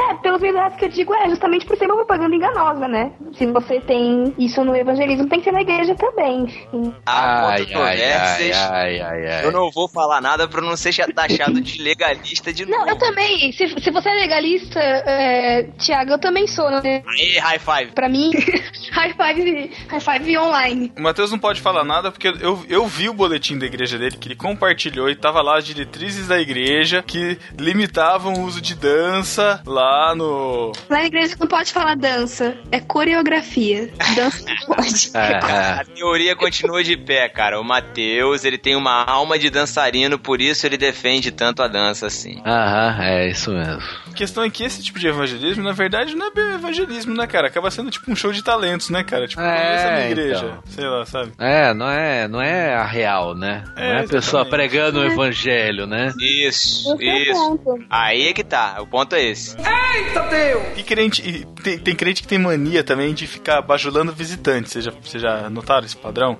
É, pelos meios errados que eu digo é justamente por ser uma propaganda enganosa, né? Se você tem isso no evangelismo, tem que ser na igreja também. enfim. Há Ai, ai, controvérsias. ai, ai, ai, ai. Eu não vou falar nada pra não ser taxado de legalista de Não, novo. eu também. Se, se você é legalista, é, Tiago, eu também sou, né? Aê, high five. Pra mim, high five, high five online. O Matheus não pode falar nada porque eu, eu vi o boletim da igreja dele que ele compartilhou e tava lá as diretrizes da igreja que limitavam o uso de dança lá no. Lá na igreja não pode falar dança, é coreografia. Dança não pode. É, A teoria continua de pé, cara. O Matheus, ele tem uma alma de dançarino, por isso ele defende tanto a dança assim. Aham, é isso mesmo. A questão é que esse tipo de evangelismo, na verdade, não é bem evangelismo, né, cara? Acaba sendo tipo um show de talentos, né, cara? Tipo, É, na igreja, então. sei lá, sabe? É, não é, não é a real, né? É, não é a pessoa exatamente. pregando o É. evangelho, né? Isso, Esse é o isso. Aí é que tá, o ponto é esse. Eita Deus! E crente, tem, tem crente que tem mania também de ficar bajulando visitante. Vocês já, vocês já notaram esse padrão?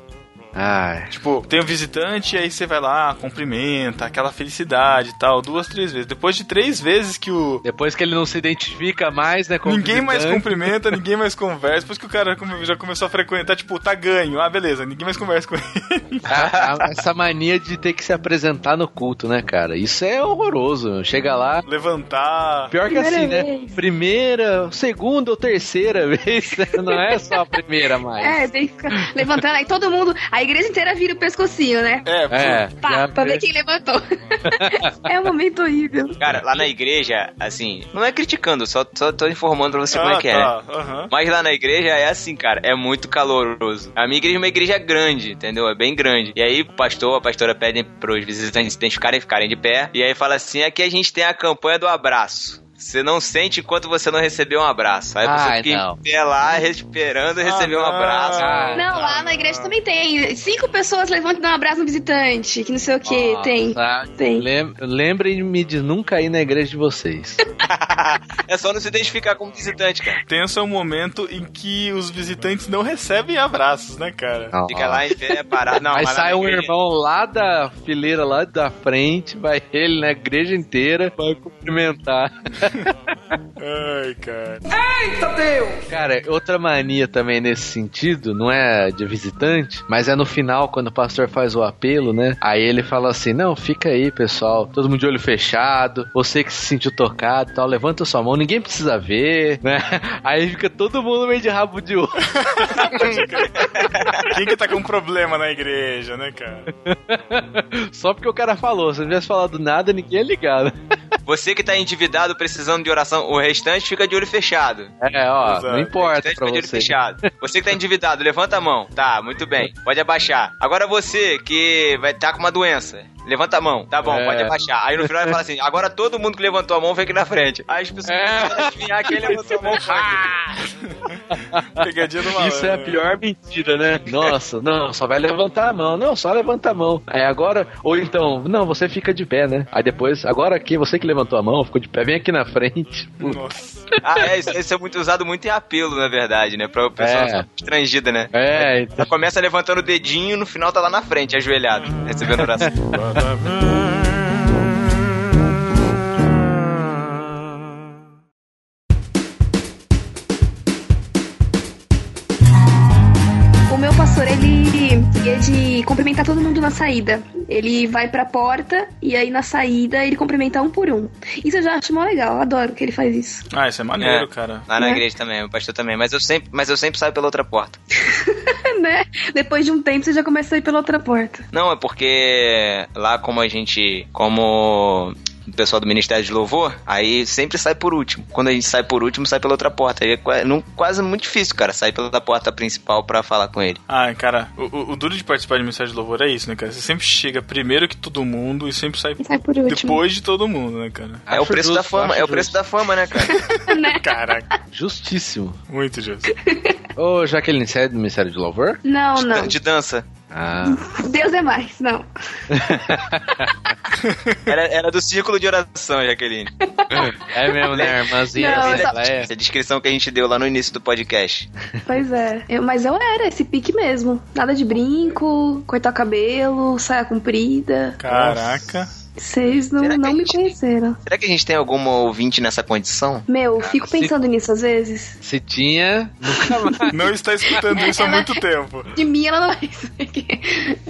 Ai. Tipo, tem um visitante e aí você vai lá, cumprimenta, aquela felicidade e tal, duas, três vezes. Depois de três vezes que o. Depois que ele não se identifica mais, né? Ninguém mais cumprimenta, ninguém mais conversa. Depois que o cara já começou a frequentar, tipo, tá ganho. Ah, beleza, ninguém mais conversa com ele. Essa mania de ter que se apresentar no culto, né, cara? Isso é horroroso. Chega lá. Levantar. Pior que Primeira assim, né? Primeira, segunda ou terceira vez, né? não é só a primeira mais. É, tem que ficar levantando aí todo mundo, a igreja inteira vira o pescocinho, né? É, É, Pá, já pra ver quem levantou. é um momento horrível. Cara, lá na igreja, assim, não é criticando, só, só tô informando pra você como é Ah, que é. tá, aham. Mas lá na igreja é assim, cara, é muito caloroso. A minha igreja é uma igreja grande, entendeu? É bem grande. E aí o pastor, a pastora pedem pros visitantes identificarem e ficarem de pé. E aí fala assim: aqui a gente tem a campanha do abraço. Você não sente enquanto você não recebeu um abraço. Aí você Ai, fica não. em pé lá, esperando receber um não. abraço. Não, lá na igreja também tem. Cinco pessoas levantam e dão um abraço no visitante, que não sei o que. Nossa, Tem. Tem. lem- Lembrem-me de nunca ir na igreja de vocês. é só não se identificar como visitante, cara. Tenso é o momento em que os visitantes não recebem abraços, né, cara? Fica lá em pé, parado. Não, Aí sai um igreja- irmão lá da fileira, lá da frente, vai ele na igreja inteira, vai cumprimentar. Ai, cara. Eita Deus! Cara, outra mania também nesse sentido, não é de visitante, mas é no final, quando o pastor faz o apelo, né? Aí ele fala assim: Não, fica aí, pessoal, todo mundo de olho fechado, você que se sentiu tocado e tal, levanta sua mão, ninguém precisa ver, né? Aí fica todo mundo meio de rabo de olho. Quem que tá com problema na igreja, né, cara? Só porque o cara falou, se não tivesse falado nada, ninguém ia ligar. né? Você que tá endividado precisando de oração, o restante fica de olho fechado. É, ó, Exato. não importa Restante pra fica de olho você. fechado. Você que tá endividado, levanta a mão. Tá, muito bem. Pode abaixar. Agora você que vai estar com uma doença. Levanta a mão. Tá bom, É. pode abaixar. Aí no final ele fala assim: agora todo mundo que levantou a mão vem aqui na frente. Aí as pessoas É. a adivinhar quem levantou a mão. Pegadinha do malandro. Isso é a pior mentira, né? Nossa, não, só vai levantar a mão. Não, só levanta a mão. Aí agora, ou então, não, você fica de pé, né? Aí depois, agora aqui, você que levantou a mão, ficou de pé, vem aqui na frente. Nossa. Ah, é, isso, isso é muito usado muito em apelo, na verdade, né? Pra pessoa É. estrangida, né? É, então. Ela começa levantando o dedinho no final tá lá na frente, ajoelhado, recebendo oração. O na saída. Ele vai pra porta e aí na saída ele cumprimenta um por um. Isso eu já acho mó legal, eu adoro que ele faz isso. Ah, isso é maneiro, É. cara. Lá na É. igreja também, o pastor também. Mas eu sempre, mas eu sempre saio pela outra porta. né? Depois de um tempo você já começa a ir pela outra porta. Não, é porque lá como a gente. Como o pessoal do Ministério de Louvor, aí sempre sai por último. Quando a gente sai por último, sai pela outra porta. Aí é qua- não- quase muito difícil, cara, sair pela porta principal pra falar com ele. Ah, cara, o, o- o duro de participar de mensagem de louvor é isso, né, cara? Você sempre chega primeiro que todo mundo e sempre sai, Sai por último. depois de todo mundo, né, cara? é o Acho preço da justo, fama, acho é o preço justo. da fama, né, cara? Caraca, Justíssimo. muito justo. Ô, Jaqueline, você é do Ministério de Louvor? Não, não. De dança. Ah. Deus é mais, não. Era, era do círculo de oração, Jaqueline. É mesmo, né, irmãzinha? Não, eu só- é. Essa descrição que a gente deu lá no início do podcast. Pois é. Eu- mas eu era esse pique mesmo. Nada de brinco, cortar cabelo, saia comprida. Caraca. Vocês não, não me gente- conheceram. Será que a gente tem alguma ouvinte nessa condição? Meu, fico se- pensando nisso às vezes. Se tinha, nunca mais. Não está escutando isso há muito tempo. De mim ela não vai.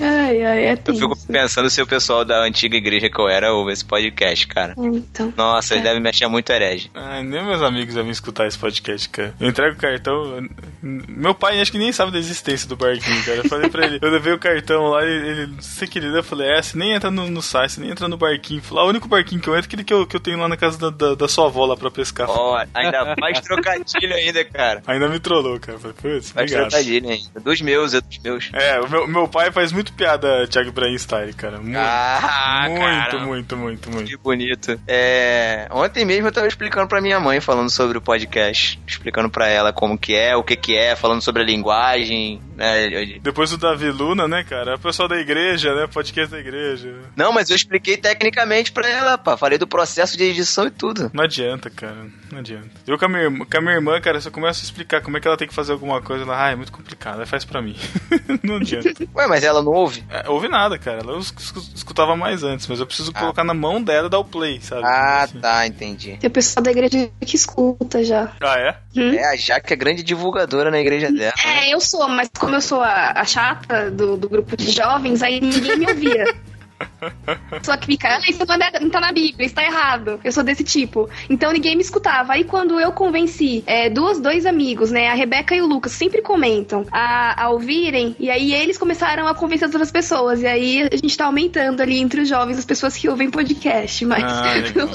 Ai, ai, é Eu tenso. fico pensando se o pessoal da antiga igreja que eu era ouve esse podcast, cara. Então. Nossa, É. ele deve me achar muito herege. Ai, nem meus amigos devem escutar esse podcast, cara. Eu entrego o cartão. Meu pai acho que nem sabe da existência do barquinho, cara. Eu falei pra ele, eu levei o cartão lá e ele, você querido, eu falei, é, você nem entra no, no site, você nem entra no barquinho. Falei, ah, o único barquinho que eu entro é aquele que eu, que eu tenho lá na casa da, da, da sua avó lá pra pescar. Ó, ainda mais trocadilho ainda, cara. Ainda me trollou, cara. Falei, putz, Mais obrigado. trocadilho ainda. Dos meus, é dos meus. É, o meu, meu pai faz muito piada Thiago Ibrahim Style, cara. Muito, Ah, muito, cara. muito, muito, muito. Que bonito. É, ontem mesmo eu tava explicando pra minha mãe, falando sobre o podcast. Explicando pra ela como que é, o que que é, falando sobre a linguagem, né? Depois do Davi Luna, né, cara? É o pessoal da igreja, né? Podcast da igreja. Não, mas eu expliquei tecnicamente pra ela, pá. Falei do processo de edição e tudo. Não adianta, cara. Não adianta. Eu com a minha, irmã- com a minha irmã, cara, se eu começo a explicar como é que ela tem que fazer alguma coisa, ela, ah, é muito complicado, aí faz pra mim. não adianta. Ué, mas ela não ouve? É, ouve nada, cara. Ela es- es- escutava mais antes, mas eu preciso colocar na mão dela e dar o play, sabe? Ah, tá, entendi. Tem o pessoal da igreja que escuta já. Ah, é? É, a Jaque é grande divulgadora na igreja dela. É, eu sou, mas como eu sou a, a chata do, do grupo de jovens, aí ninguém me ouvia. Só que fica, ah, isso não, é- não tá na Bíblia, isso tá errado. Eu sou desse tipo. Então ninguém me escutava. Aí quando eu convenci é, duas, dois amigos, né, a Rebeca e o Lucas, sempre comentam, a, a ouvirem, e aí eles começaram a convencer as outras pessoas. E aí a gente tá aumentando ali entre os jovens as pessoas que ouvem podcast, mas Ah, legal.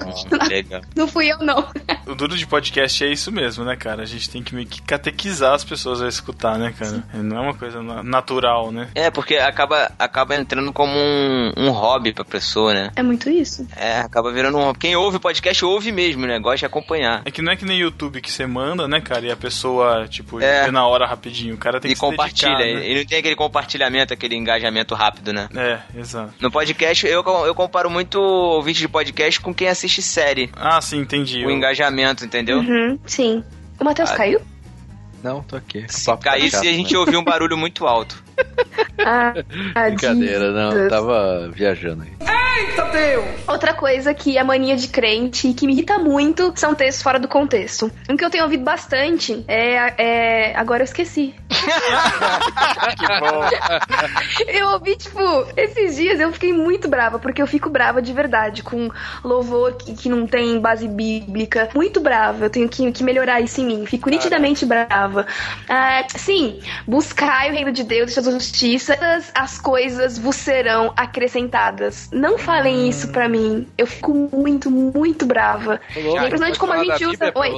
Legal. não fui eu, não. O duro de podcast é isso mesmo, né, cara? A gente tem que meio que catequizar as pessoas a escutar, né, cara? Não é uma coisa na- natural, né? É, porque acaba, acaba entrando como um, um hobby pra pessoa, né? É muito isso. É, acaba virando um hobby. Quem ouve podcast ouve mesmo, né? Gosta de acompanhar. É que não é que nem YouTube que você manda, né, cara? E a pessoa, tipo, É. vê na hora rapidinho. O cara tem E que se compartilha. dedicar, né? E não tem aquele compartilhamento, aquele engajamento rápido, né? É, exato. No podcast, eu, eu comparo muito ouvinte de podcast com quem assiste série. Ah, sim, entendi. O Eu- engajamento, entendeu? Uhum, sim. O Matheus Ah, caiu? Não, tô aqui. Se caísse, a gente ouvir um barulho muito alto. Ah, Brincadeira, não. Jesus. Tava viajando aí. Eita Deus! Outra coisa que é mania de crente e que me irrita muito são textos fora do contexto. Um que eu tenho ouvido bastante é. é... Agora eu esqueci. que bom. Eu ouvi, tipo, esses dias eu fiquei muito brava, porque eu fico brava de verdade com louvor que, que não tem base bíblica. Muito brava. Eu tenho que, que melhorar isso em mim. Fico nitidamente brava. Ah, sim, buscai o reino de Deus e sua justiça, todas as coisas vos serão acrescentadas. Não falem isso pra mim. Eu fico muito, muito brava. E é impressionante como a gente usa. Oi.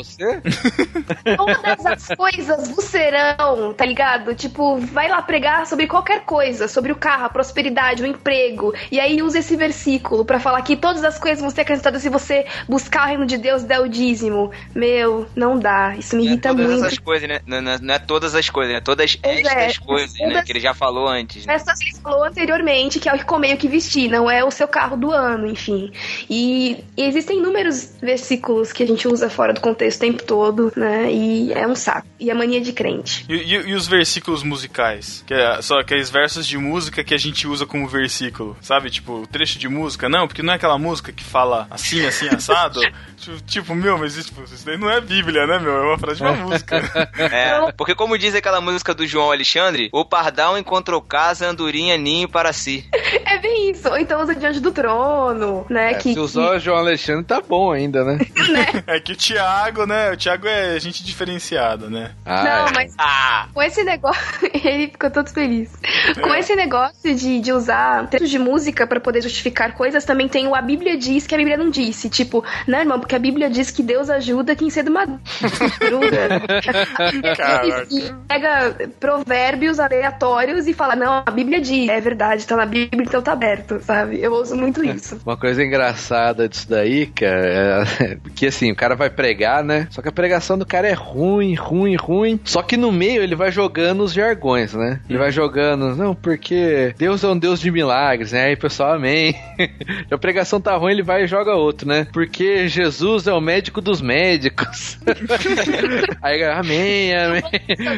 Todas as coisas vos serão, tá ligado? Tipo, vai lá pregar sobre qualquer coisa, sobre o carro, a prosperidade, o emprego. E aí usa esse versículo pra falar que todas as coisas vão ser acrescentadas se você buscar o reino de Deus der o dízimo. Meu, não dá. Isso me irrita todas muito. essas coisas, né? Não, não- não é todas as coisas, né? Todas Pois estas é, coisas, né? todas- Que ele já falou antes. Né? Essa você falou anteriormente, que é o que comer e o que vestir, não é o seu carro do ano, enfim. E, e existem inúmeros versículos que a gente usa fora do contexto o tempo todo, né? E é um saco. E é mania de crente. E, e- e os versículos musicais? Que é só aqueles versos de música que a gente usa como versículo, sabe? Tipo, trecho de música. Não, porque não é aquela música que fala assim, assim, assado. tipo, tipo, meu, mas isso, tipo, isso daí não é Bíblia, né, meu? É uma frase de uma música. É, porque como diz aquela música do João Alexandre, o pardal encontrou casa, andorinha, ninho para si. É bem isso. Ou então usa diante do trono, né? É, que, se usar o João Alexandre, tá bom ainda, né? É que o Thiago, né? O Thiago é gente diferenciada, né? Ah, Não, é. mas com esse negócio. ele ficou todo feliz. Com esse negócio de, de usar textos de música pra poder justificar coisas, também tem o A Bíblia diz que a Bíblia não disse. Tipo, não, irmão, porque a Bíblia diz que Deus ajuda quem cedo madruga. E pega provérbios aleatórios e fala, não, a Bíblia diz. É verdade, tá na Bíblia, então tá aberto, sabe? Eu muito isso. Uma coisa engraçada disso daí, cara, é que assim, o cara vai pregar, né? Só que a pregação do cara é ruim, ruim, ruim. Só que no meio ele vai jogando os jargões, né? Ele vai jogando, não, porque Deus é um Deus de milagres, né? Aí o pessoal, amém. a pregação tá ruim, ele vai e joga outro, né? Porque Jesus é o médico dos médicos. Aí, amém, amém.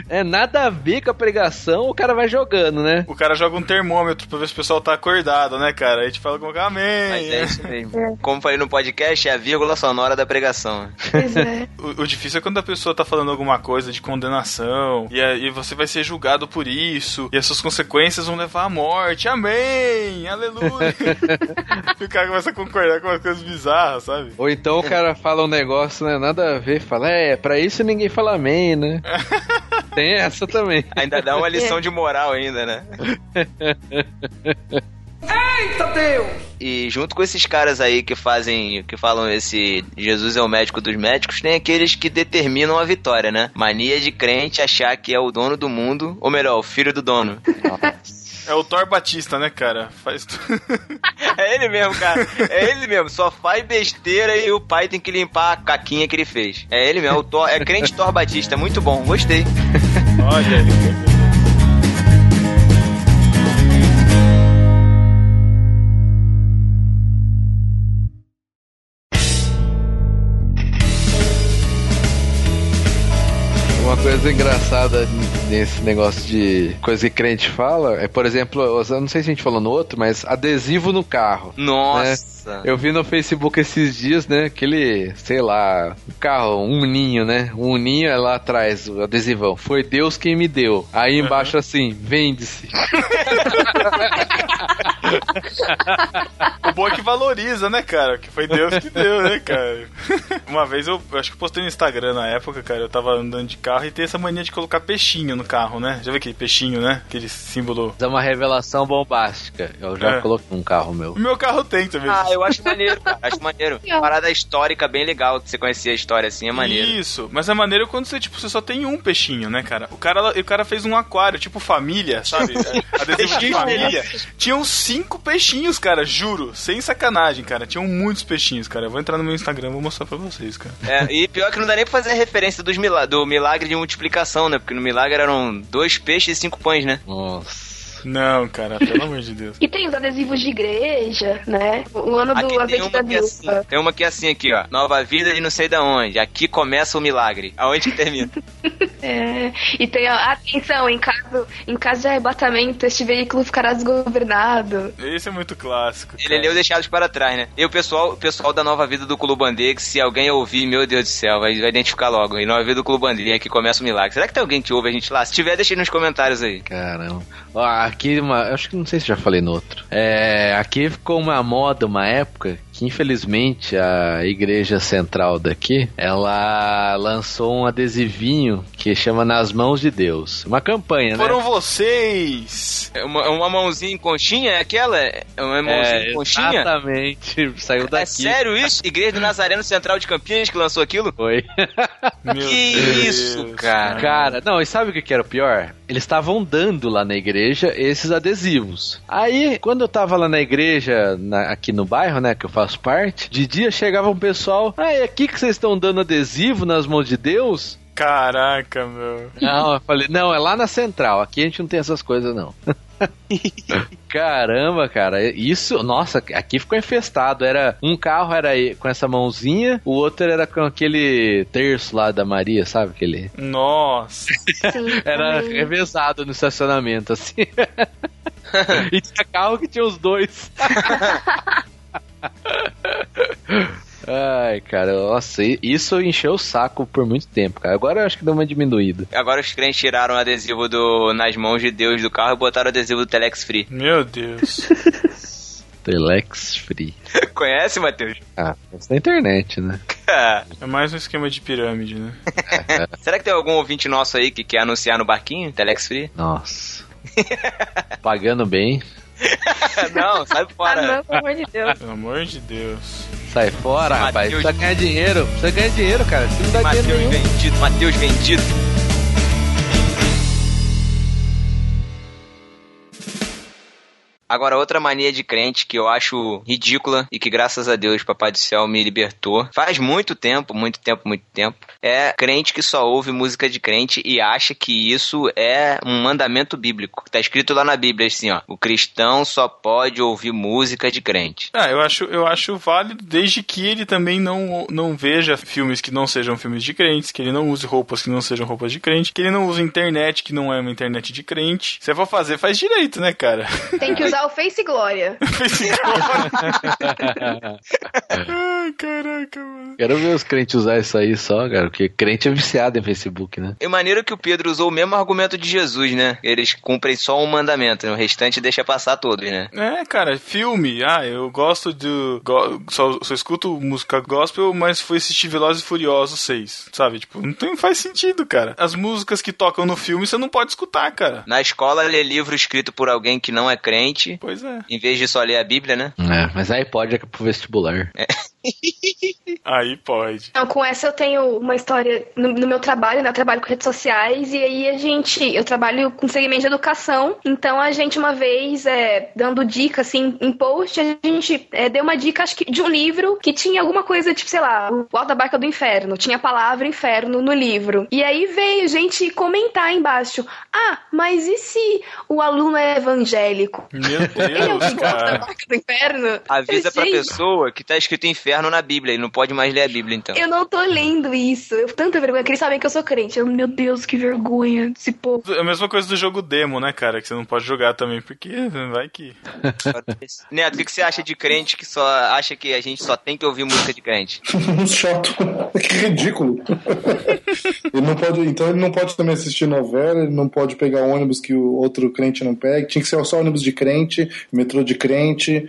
É nada a ver com a pregação, o cara vai jogando, né? O cara joga um termômetro pra ver se o pessoal tá acordado, né, cara? Aí a gente fala amém. Mas é isso mesmo. Como falei no podcast, é a vírgula sonora da pregação. Pois é. O, o difícil é quando a pessoa tá falando alguma coisa de condenação e aí você vai ser julgado por isso e as suas consequências vão levar à morte. Amém! Aleluia! e o cara começa a concordar com umas coisas bizarras, sabe? Ou então o cara fala um negócio, né? Nada a ver, fala, é, pra isso ninguém fala amém, né? Tem essa também. Ainda dá uma lição de moral ainda, né? Eita Deus! E junto com esses caras aí que fazem, que falam esse Jesus é o médico dos médicos, tem aqueles que determinam a vitória, né? Mania de crente achar que é o dono do mundo, ou melhor, o filho do dono. É o Thor Batista, né, cara? Faz tudo. É ele mesmo, cara. É ele mesmo. Só faz besteira e o pai tem que limpar a caquinha que ele fez. É ele mesmo. É, o Thor, é crente Thor Batista. Muito bom. Gostei. Olha aí. Coisa engraçada nesse negócio de coisa que crente fala é, por exemplo, eu não sei se a gente falou no outro, mas adesivo no carro. Nossa. Eu vi no Facebook esses dias, né? Aquele, sei lá, um carro, um ninho, né? Um ninho é lá atrás, o adesivão. Foi Deus quem me deu. Aí embaixo assim, vende-se. O bom é que valoriza, né, cara? Que foi Deus que deu, né, cara? Uma vez eu, eu acho que postei no Instagram na época, cara. Eu tava andando de carro e tem essa mania de colocar peixinho no carro, né? Já viu aquele peixinho, né? Aquele símbolo. É uma revelação bombástica. Eu já É. coloquei um carro meu. O meu carro tem também. Ah, eu acho maneiro, cara. Acho maneiro. Parada histórica bem legal. Que você conhecia a história assim, é maneiro. Isso, mas é maneiro quando você, tipo, você só tem um peixinho, né, cara? O cara, o cara fez um aquário, tipo família, sabe? Adesivo de família. Tinham cinco peixinhos, cara, juro. Sem sacanagem, cara. Tinham muitos peixinhos, cara. Eu vou entrar no meu Instagram e vou mostrar pra vocês, cara. É, e pior que não dá nem pra fazer referência dos mila do milagre de multiplicação, né? Porque no milagre eram dois peixes e cinco pães, né? Nossa. Não, cara, pelo amor de Deus. E tem os adesivos de igreja, né? O ano do Aqui tem azeite uma da que é assim, tem uma que é assim aqui, ó. Nova vida de não sei da onde. Aqui começa o milagre. Aonde que termina? É, e tem a atenção, em caso, em caso de arrebatamento, este veículo ficará desgovernado. Esse é muito clássico. Ele leu deixados para trás, né? E o pessoal, o pessoal da Nova Vida do Clubandê, que se alguém ouvir, meu Deus do céu, vai, vai identificar logo. E Nova Vida do Clubandê, aqui começa o milagre. Será que tem alguém que ouve a gente lá? Se tiver, deixa aí nos comentários aí. Caramba. Aqui, uma, acho que não sei se já falei no outro. É, aqui ficou uma moda, uma época, que infelizmente a igreja central daqui, ela lançou um adesivinho que chama Nas Mãos de Deus. Uma campanha, Foram né? vocês! É Uma, uma mãozinha em conchinha, é aquela? É uma mãozinha É, em conchinha? exatamente. Saiu daqui. É sério isso? Igreja do Nazareno Central de Campinas que lançou aquilo? Foi. que isso, cara? Cara, não, e sabe o que que era o pior? Eles estavam dando lá na igreja esses adesivos. Aí, quando eu tava lá na igreja, na- aqui no bairro, né, que eu faço parte, de dia chegava um pessoal, ah, é aqui que vocês estão dando adesivo nas mãos de Deus? Caraca, meu. Não, eu falei, não, é lá na central, aqui a gente não tem essas coisas, não. Caramba, cara, isso, nossa, aqui ficou infestado. Era um carro era com essa mãozinha, o outro era com aquele terço lá da Maria, sabe aquele? Nossa. Era também. revezado no estacionamento, assim. e tinha carro que tinha os dois. Ai, cara, nossa, isso encheu o saco por muito tempo, cara. Agora eu acho que deu uma diminuída. Agora os crentes tiraram o adesivo do nas mãos de Deus do carro e botaram o adesivo do Telex Free. Meu Deus. Telex Free. Conhece, Matheus? Ah, isso na internet, né? É mais um esquema de pirâmide, né? Será que tem algum ouvinte nosso aí que quer anunciar no barquinho? Telex Free? Nossa. Pagando bem. não, sai Ah, fora. não, pelo amor de Deus. Pelo amor de Deus. Sai fora, rapaz. Precisa ganhar dinheiro. Precisa ganhar dinheiro, cara. Você não dá Matheus dinheiro nenhum. vendido, Matheus vendido. Agora, outra mania de crente que eu acho ridícula e que, graças a Deus, Papai do Céu me libertou. Faz muito tempo, muito tempo, muito tempo. É crente que só ouve música de crente e acha que isso é um mandamento bíblico. Tá escrito lá na Bíblia assim, ó. O cristão só pode ouvir música de crente. Ah, eu acho, eu acho válido desde que ele também não, não veja filmes que não sejam filmes de crentes, que ele não use roupas que não sejam roupas de crente, que ele não use internet que não é uma internet de crente. Se for fazer, faz direito, né, cara? Tem que usar o Face Glória. Ai, caraca, mano. Quero ver os crentes usar isso aí só, cara. Porque crente é viciado em Facebook, né? É maneiro que o Pedro usou o mesmo argumento de Jesus, né? Eles cumprem só um mandamento, né? o restante deixa passar todos, né? É, cara, filme. Ah, eu gosto do. go- só, só escuto música gospel, mas fui assistir Velozes e Furiosos 6. Sabe? Tipo, não tem, faz sentido, cara. As músicas que tocam no filme você não pode escutar, cara. Na escola, ler livro escrito por alguém que não é crente crente. Pois é. Em vez de só ler a Bíblia, né? É, mas aí pode é pro vestibular. Aí pode. Não, com essa eu tenho uma história no, no meu trabalho, né? Eu trabalho com redes sociais e aí a gente, eu trabalho com segmento de educação, então a gente uma vez, é, dando dica, assim, em post, a gente é, deu uma dica, acho que de um livro que tinha alguma coisa, tipo, sei lá, o Alto da Barca do Inferno, tinha a palavra inferno no livro. E aí veio gente comentar embaixo, ah, mas e se o aluno é evangélico? Meu Ele é Deus, cara. Do Inferno? Avisa pra Gente, pessoa que tá escrito inferno na Bíblia e não pode mais ler a Bíblia, então. Eu não tô lendo isso. Eu tanta vergonha que eles sabem que eu sou crente. Eu, meu Deus, que vergonha desse povo. É a mesma coisa do jogo demo, né, cara? Que você não pode jogar também, porque vai que. Neto, o que, que você acha de crente que só acha que a gente só tem que ouvir música de crente? Chato. que ridículo. ele não pode, então ele não pode também assistir novela, ele não pode pegar ônibus que o outro crente não pega. Tinha que ser só ônibus de crente, metrô de crente,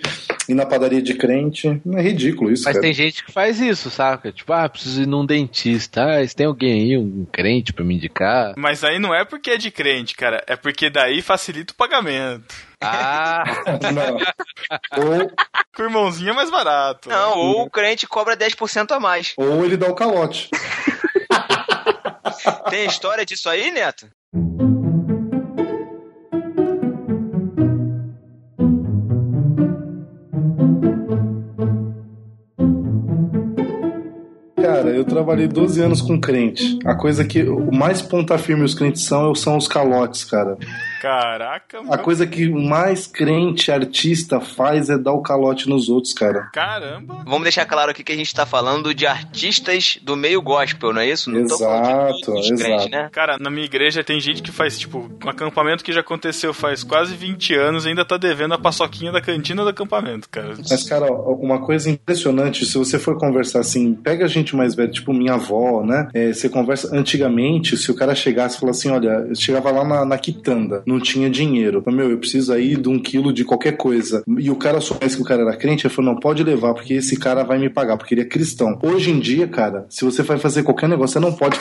ir na padaria de crente. É ridículo isso, Mas cara. tem gente que faz isso, saca? Tipo, ah, preciso ir num dentista. Ah, se tem alguém aí, um crente pra me indicar. Mas aí não é porque é de crente, cara. É porque daí facilita o pagamento. Ah! Ou, Com o irmãozinho é mais barato. Não, ou o crente cobra 10% a mais. ou ele dá o calote. Tem história disso aí, Neto? Cara, eu trabalhei 12 anos com crente. A coisa que o mais ponta firme os crentes são são os calotes, cara. Caraca, A meu. coisa que o mais crente artista faz é dar o calote nos outros, cara. Caramba. Vamos deixar claro aqui que a gente tá falando de artistas do meio gospel, não é isso? Não tô Exato, crentes, exato. né? Cara, na minha igreja tem gente que faz, tipo, um acampamento que já aconteceu faz quase 20 anos e ainda tá devendo a paçoquinha da cantina do acampamento, cara. Mas, cara, ó, uma coisa impressionante, se você for conversar assim, pega a gente mais velha, tipo minha avó, né? É, você conversa antigamente, se o cara chegasse e falasse assim: olha, eu chegava lá na, na quitanda, não tinha dinheiro. Falei, Meu, eu preciso aí de um quilo de qualquer coisa. E o cara soubesse que o cara era crente, ele falou: não, pode levar, porque esse cara vai me pagar, porque ele é cristão. Hoje em dia, cara, se você vai fazer qualquer negócio, você não pode,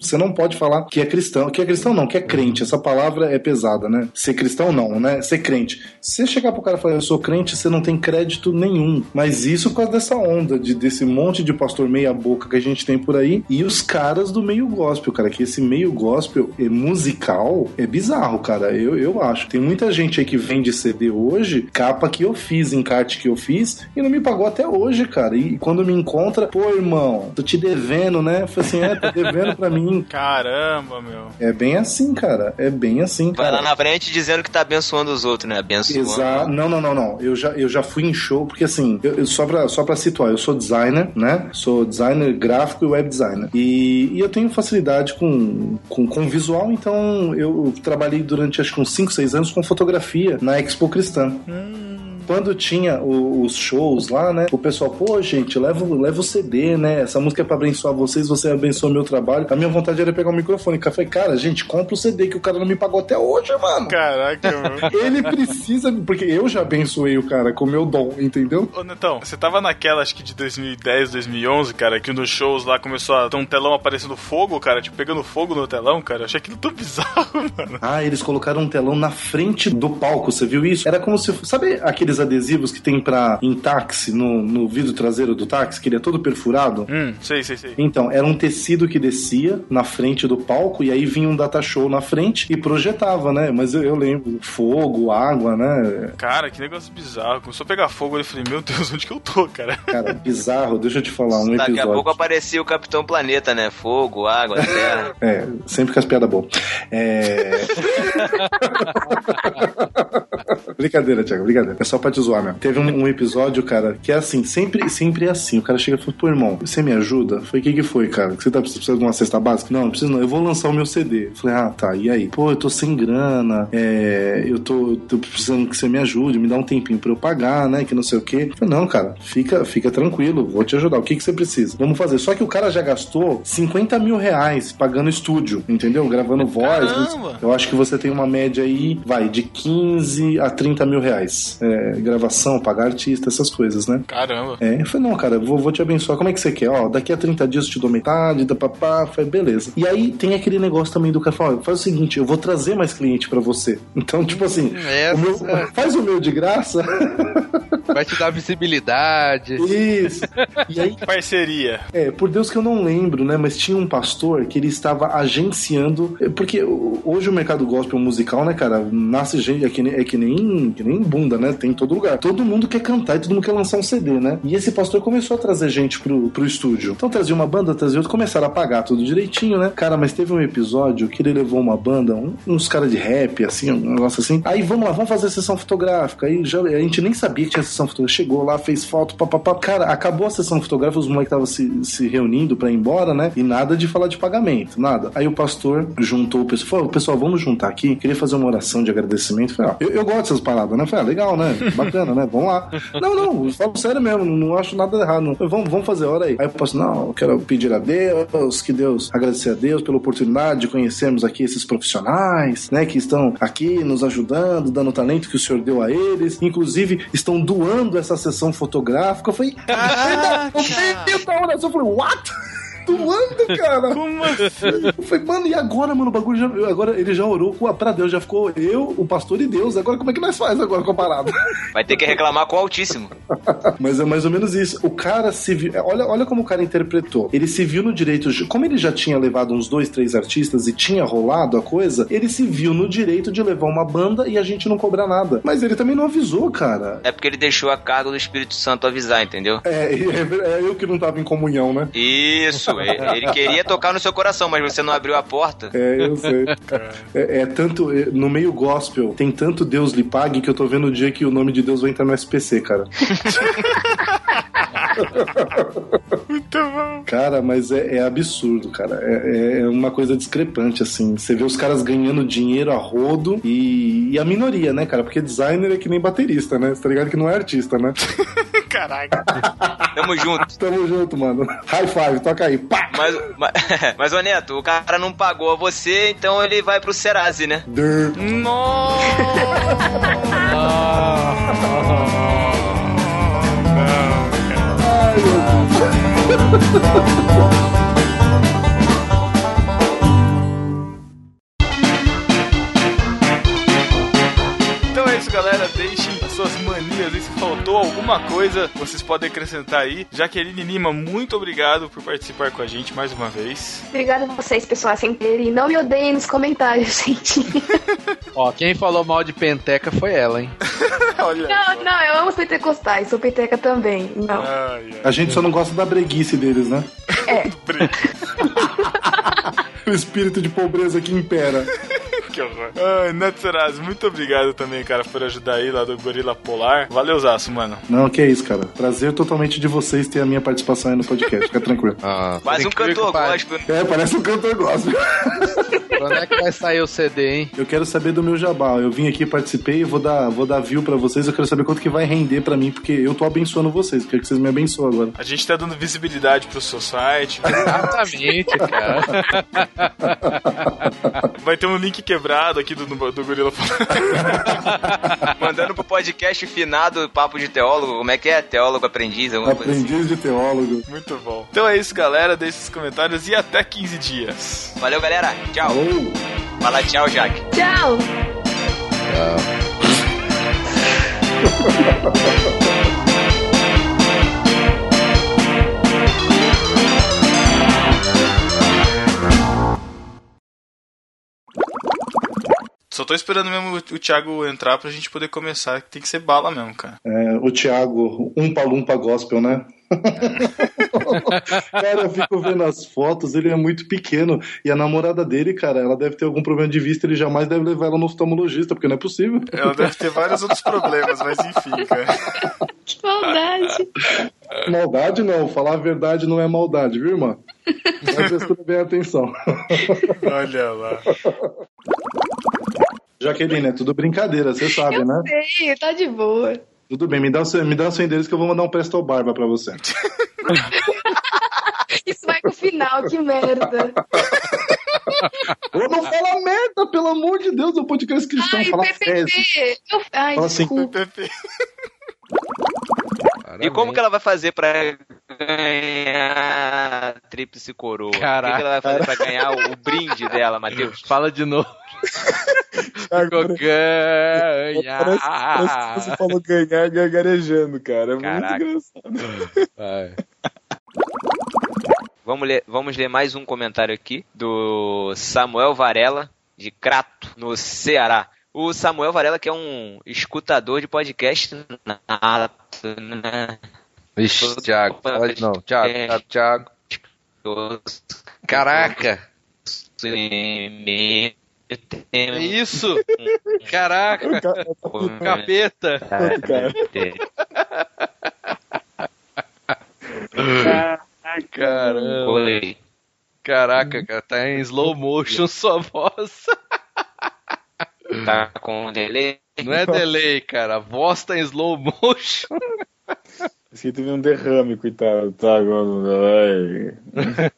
você não pode falar que é cristão. Que é cristão, não, que é crente. Essa palavra é pesada, né? Ser cristão, não, né? Ser crente. Se você chegar pro cara e falar, eu sou crente, você não tem crédito nenhum. Mas isso por causa dessa onda, de, desse monte de pastor meia-boca que a gente tem por aí e os caras do meio gospel, cara. Que esse meio gospel é musical é bizarro, cara. Eu, eu acho. Tem muita gente aí que vende CD hoje, capa que eu fiz, encarte que eu fiz, e não me pagou até hoje, cara. E quando me encontra, pô, irmão, tô te devendo, né? Eu falei assim, é, tô devendo pra mim. Caramba, meu. É bem assim, cara. É bem assim, Vai cara. lá na frente dizendo que tá abençoando os outros, né? Abençoando. Exato. Não, não, não, não. Eu já, eu já fui em show, porque assim, eu, eu- só, pra, só pra situar, eu sou designer, né? Sou designer gráfico e web designer. E, e eu tenho facilidade com, com, com visual, então eu trabalhei durante acho que uns 5, 6 anos com fotografia na Expo Cristã. Quando tinha os shows lá, né? O pessoal, pô, gente, leva, o- leva o CD, né? Essa música é pra abençoar vocês, você abençoa meu trabalho. A minha vontade era pegar o microfone. Eu falei, cara, gente, compra o CD que o cara não me pagou até hoje, mano. Caraca, meu. Ele precisa, porque eu já abençoei o cara com o meu dom, entendeu? Ô, Netão, você tava naquela, acho que de 2010, 2011, cara, que nos shows lá começou a ter um telão aparecendo fogo, cara, tipo, pegando fogo no telão, cara. Eu achei aquilo tão bizarro, mano. Ah, eles colocaram um telão na frente do palco, você viu isso? Era como se. Sabe aqueles adesivos que tem pra, em táxi, no, no vidro traseiro do táxi, que ele é todo perfurado? Hum, sei, sei, sei. Então, era um tecido que descia na frente do palco e aí vinha um data show na frente e projetava, né? Mas eu, eu lembro, fogo, água, né? Cara, que negócio bizarro. Começou a pegar fogo, eu falei, meu Deus, onde que eu tô, cara? Cara, bizarro, deixa eu te falar, um Daqui a episódio. pouco aparecia o Capitão Planeta, né? Fogo, água, terra. É, sempre com as piadas boas. É. brincadeira, Thiago, brincadeira. É só pra te zoar mesmo. Teve um, um episódio, cara, que é assim, sempre, sempre é assim. O cara chega e fala, pô, irmão, você me ajuda? Falei, o que que foi, cara? Você tá precisando de uma cesta básica? Não, não preciso não. Eu vou lançar o meu CD. Eu falei, ah, tá, e aí? Pô, eu tô sem grana, é, eu tô, tô precisando que você me ajude, me dá um tempinho pra eu pagar, né, que não sei o quê. Eu falei, não, cara, fica, fica tranquilo, vou te ajudar. O que que você precisa? Vamos fazer. Só que o cara já gastou 50 mil reais pagando estúdio, entendeu? Gravando voz. Caramba! Eu acho que você tem uma média aí, vai, de 15 a 30 mil reais. É, gravação, pagar artista, essas coisas, né? Caramba. É, eu falei, não, cara, vou, vou te abençoar. Como é que você quer? Ó, daqui a 30 dias eu te dou metade, da papá. Falei, beleza. E aí tem aquele negócio também do cara, fala, faz o seguinte, eu vou trazer mais cliente pra você. Então, tipo assim, o meu- faz o meu de graça. Vai te dar visibilidade. Isso. E aí, Parceria. É, por Deus que eu não lembro, né? Mas tinha um pastor que ele estava agenciando. é, Porque hoje o mercado gospel musical, né, cara, nasce gente. É que, nem, é que, nem, que nem bunda, né? Tem em todo lugar. Todo mundo quer cantar e todo mundo quer lançar um CD, né? E esse pastor começou a trazer gente pro, pro estúdio. Então trazia uma banda, trazia outra, começaram a pagar tudo direitinho, né? Cara, mas teve um episódio que ele levou uma banda, um- uns caras de rap, assim, um negócio assim. Aí vamos lá, vamos fazer sessão fotográfica. Aí já, a gente nem sabia que tinha sessão fotográfica. Chegou lá, fez foto, papapá. Cara, acabou a sessão fotográfica, os moleques estavam se, se reunindo pra ir embora, né? E nada de falar de pagamento, nada. Aí o pastor juntou o pessoal, falou: pessoal, vamos juntar aqui. Queria fazer uma oração de agradecimento. Falei, ó, eu, eu gosto dessas paradas, né? Falei, ah, legal, né? Bacana, né? Vamos lá. Não, não, eu falo sério mesmo, não, acho nada errado. Não. Vamos, vamos fazer hora aí. Aí o pastor, não, eu quero pedir a Deus, que Deus, agradecer a Deus pela oportunidade de conhecermos aqui esses profissionais, né? Que estão aqui nos ajudando, dando o talento que o senhor deu a eles. Inclusive, estão doando essa sessão fotográfica. Eu falei, Caraca! oração, eu falei, what? Doando, cara? Como assim? Eu falei, mano, e agora, mano? O bagulho já. Agora ele já orou com pra Deus, já ficou eu, o pastor e Deus. Agora como é que nós faz agora com a parada? Vai ter que reclamar com o Altíssimo. Mas é mais ou menos isso. O cara se viu. Olha, olha como o cara interpretou. Ele se viu no direito. de- Como ele já tinha levado uns dois, três artistas e tinha rolado a coisa, ele se viu no direito de levar uma banda e a gente não cobrar nada. Mas ele também não avisou, cara. É porque ele deixou a carga do Espírito Santo avisar, entendeu? É, é, é eu que não tava em comunhão, né? Isso, ele ele queria tocar no seu coração, mas você não abriu a porta. É, eu sei. É, é tanto. é, no meio gospel, tem tanto Deus lhe pague que eu tô vendo o dia que o nome de Deus vai entrar no SPC, cara. Muito bom. Cara, mas é, é absurdo, cara. É, é uma coisa discrepante, assim. Você vê os caras ganhando dinheiro a rodo e, e a minoria, né, cara? Porque designer é que nem baterista, né? Você tá ligado que não é artista, né? Caraca. Tamo junto. Tamo junto, mano. High five, toca aí. Pá! Mas, mas, mas, ô Neto, o cara não pagou você, então ele vai pro Serasa, né? Então é isso, galera. Deixem as suas manias aí. Se faltou alguma coisa, vocês podem acrescentar aí. Jaqueline Lima, muito obrigado por participar com a gente mais uma vez. Obrigada a vocês, pessoal, sem E não me odeiem nos comentários, gente. Ó, quem falou mal de penteca foi ela, hein? Olha. Não, não, eu amo os pentecostais, sou peteca também. Não. A gente só não gosta da breguice deles, né? É. o espírito de pobreza que impera. Que horror. Ai, Neto Serasa, muito obrigado também, cara, por ajudar aí lá do Gorila Polar. Valeu, Zaço, mano. Não, que é isso, cara. Prazer totalmente de vocês ter a minha participação aí no podcast. Fica tranquilo. Quase um cantor gospel. É, parece um cantor gospel. Quando é que vai sair o CD, hein? Eu quero saber do meu jabá. Eu vim aqui, participei, vou dar, vou dar view pra vocês. Eu quero saber quanto que vai render pra mim, porque eu tô abençoando vocês. Quero que vocês me abençoem agora. A gente tá dando visibilidade pro seu site. Exatamente, cara. Vai ter um link quebrado aqui do, do Gorila. Mandando pro podcast finado Papo de Teólogo. Como é que é? Teólogo aprendiz? Alguma coisa assim. Aprendiz de teólogo. Muito bom. Então é isso, galera. Deixe os comentários e até 15 dias. Valeu, galera. Tchau. Fala tchau, Jaque. Tchau. Só tô esperando mesmo o, o Thiago entrar pra gente poder começar. Tem que ser bala mesmo, cara. É, o Thiago, Umpa Lumpa Gospel, né? cara, eu fico vendo as fotos, ele é muito pequeno. E a namorada dele, cara, ela deve ter algum problema de vista, ele jamais deve levar ela no oftalmologista, porque não é possível. Ela deve ter vários outros problemas, mas enfim, cara. Que maldade. Maldade não, falar a verdade não é maldade, viu, irmã? Presta bem atenção. Olha lá. Jaqueline, é tudo brincadeira, você sabe, né? Sei, tá de boa. Tudo bem, me dá, o seu, me dá o seu endereço que eu vou mandar um Presto Barba pra você. Isso vai pro final, que merda. Ô, não fala merda, pelo amor de Deus, um podcast cristão, Ai, fala PPP. Eu... Ai, Fala assim, desculpa. E como que ela vai fazer pra ganhar a tríplice coroa? O que, que Caraca. ela vai fazer pra ganhar o, o brinde dela, Matheus? Fala de novo. Ficou ganha. Parece, parece que você falou ganhar gargarejando, cara. É Caraca. muito engraçado. Vamos ler, vamos ler mais um comentário aqui do Samuel Varela, de Crato, no Ceará. O Samuel Varela, que é um escutador de podcast nato, né? Vixe, Thiago, fala de novo. Thiago, Thiago, Thiago. Caraca! Que É isso? Caraca! Capeta! Caramba! Oi. Caraca, cara, tá em slow motion sua voz. Tá com delay? Não é delay, cara. A voz tá em slow motion. Esse aqui teve um derrame, coitado. Tá agora.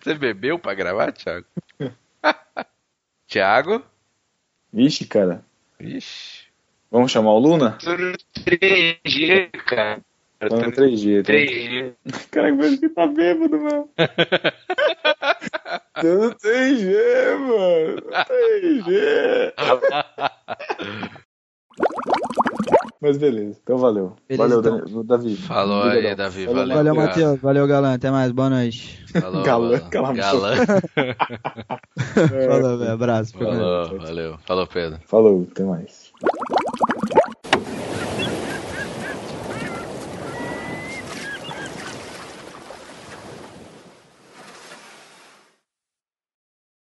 Você bebeu pra gravar, Thiago? Thiago? Vixe, cara. Vixe. Vamos chamar o Luna? 3G, cara. Tá no 3G. Tá? 3G. Caraca, parece que tá bêbado, mano. Tá no 3G, mano. 3G. Mas beleza, então valeu. Beleza, valeu, então. Davi. Falou aí, Obrigadão. Davi. Falou, Valeu. Valeu, cara. Matheus. Valeu, Galã. Até mais. Boa noite. Falou, Galã, valeu. a Galã. Falou, velho. Abraço. Falou, valeu. Falou, Pedro. Falou, até mais.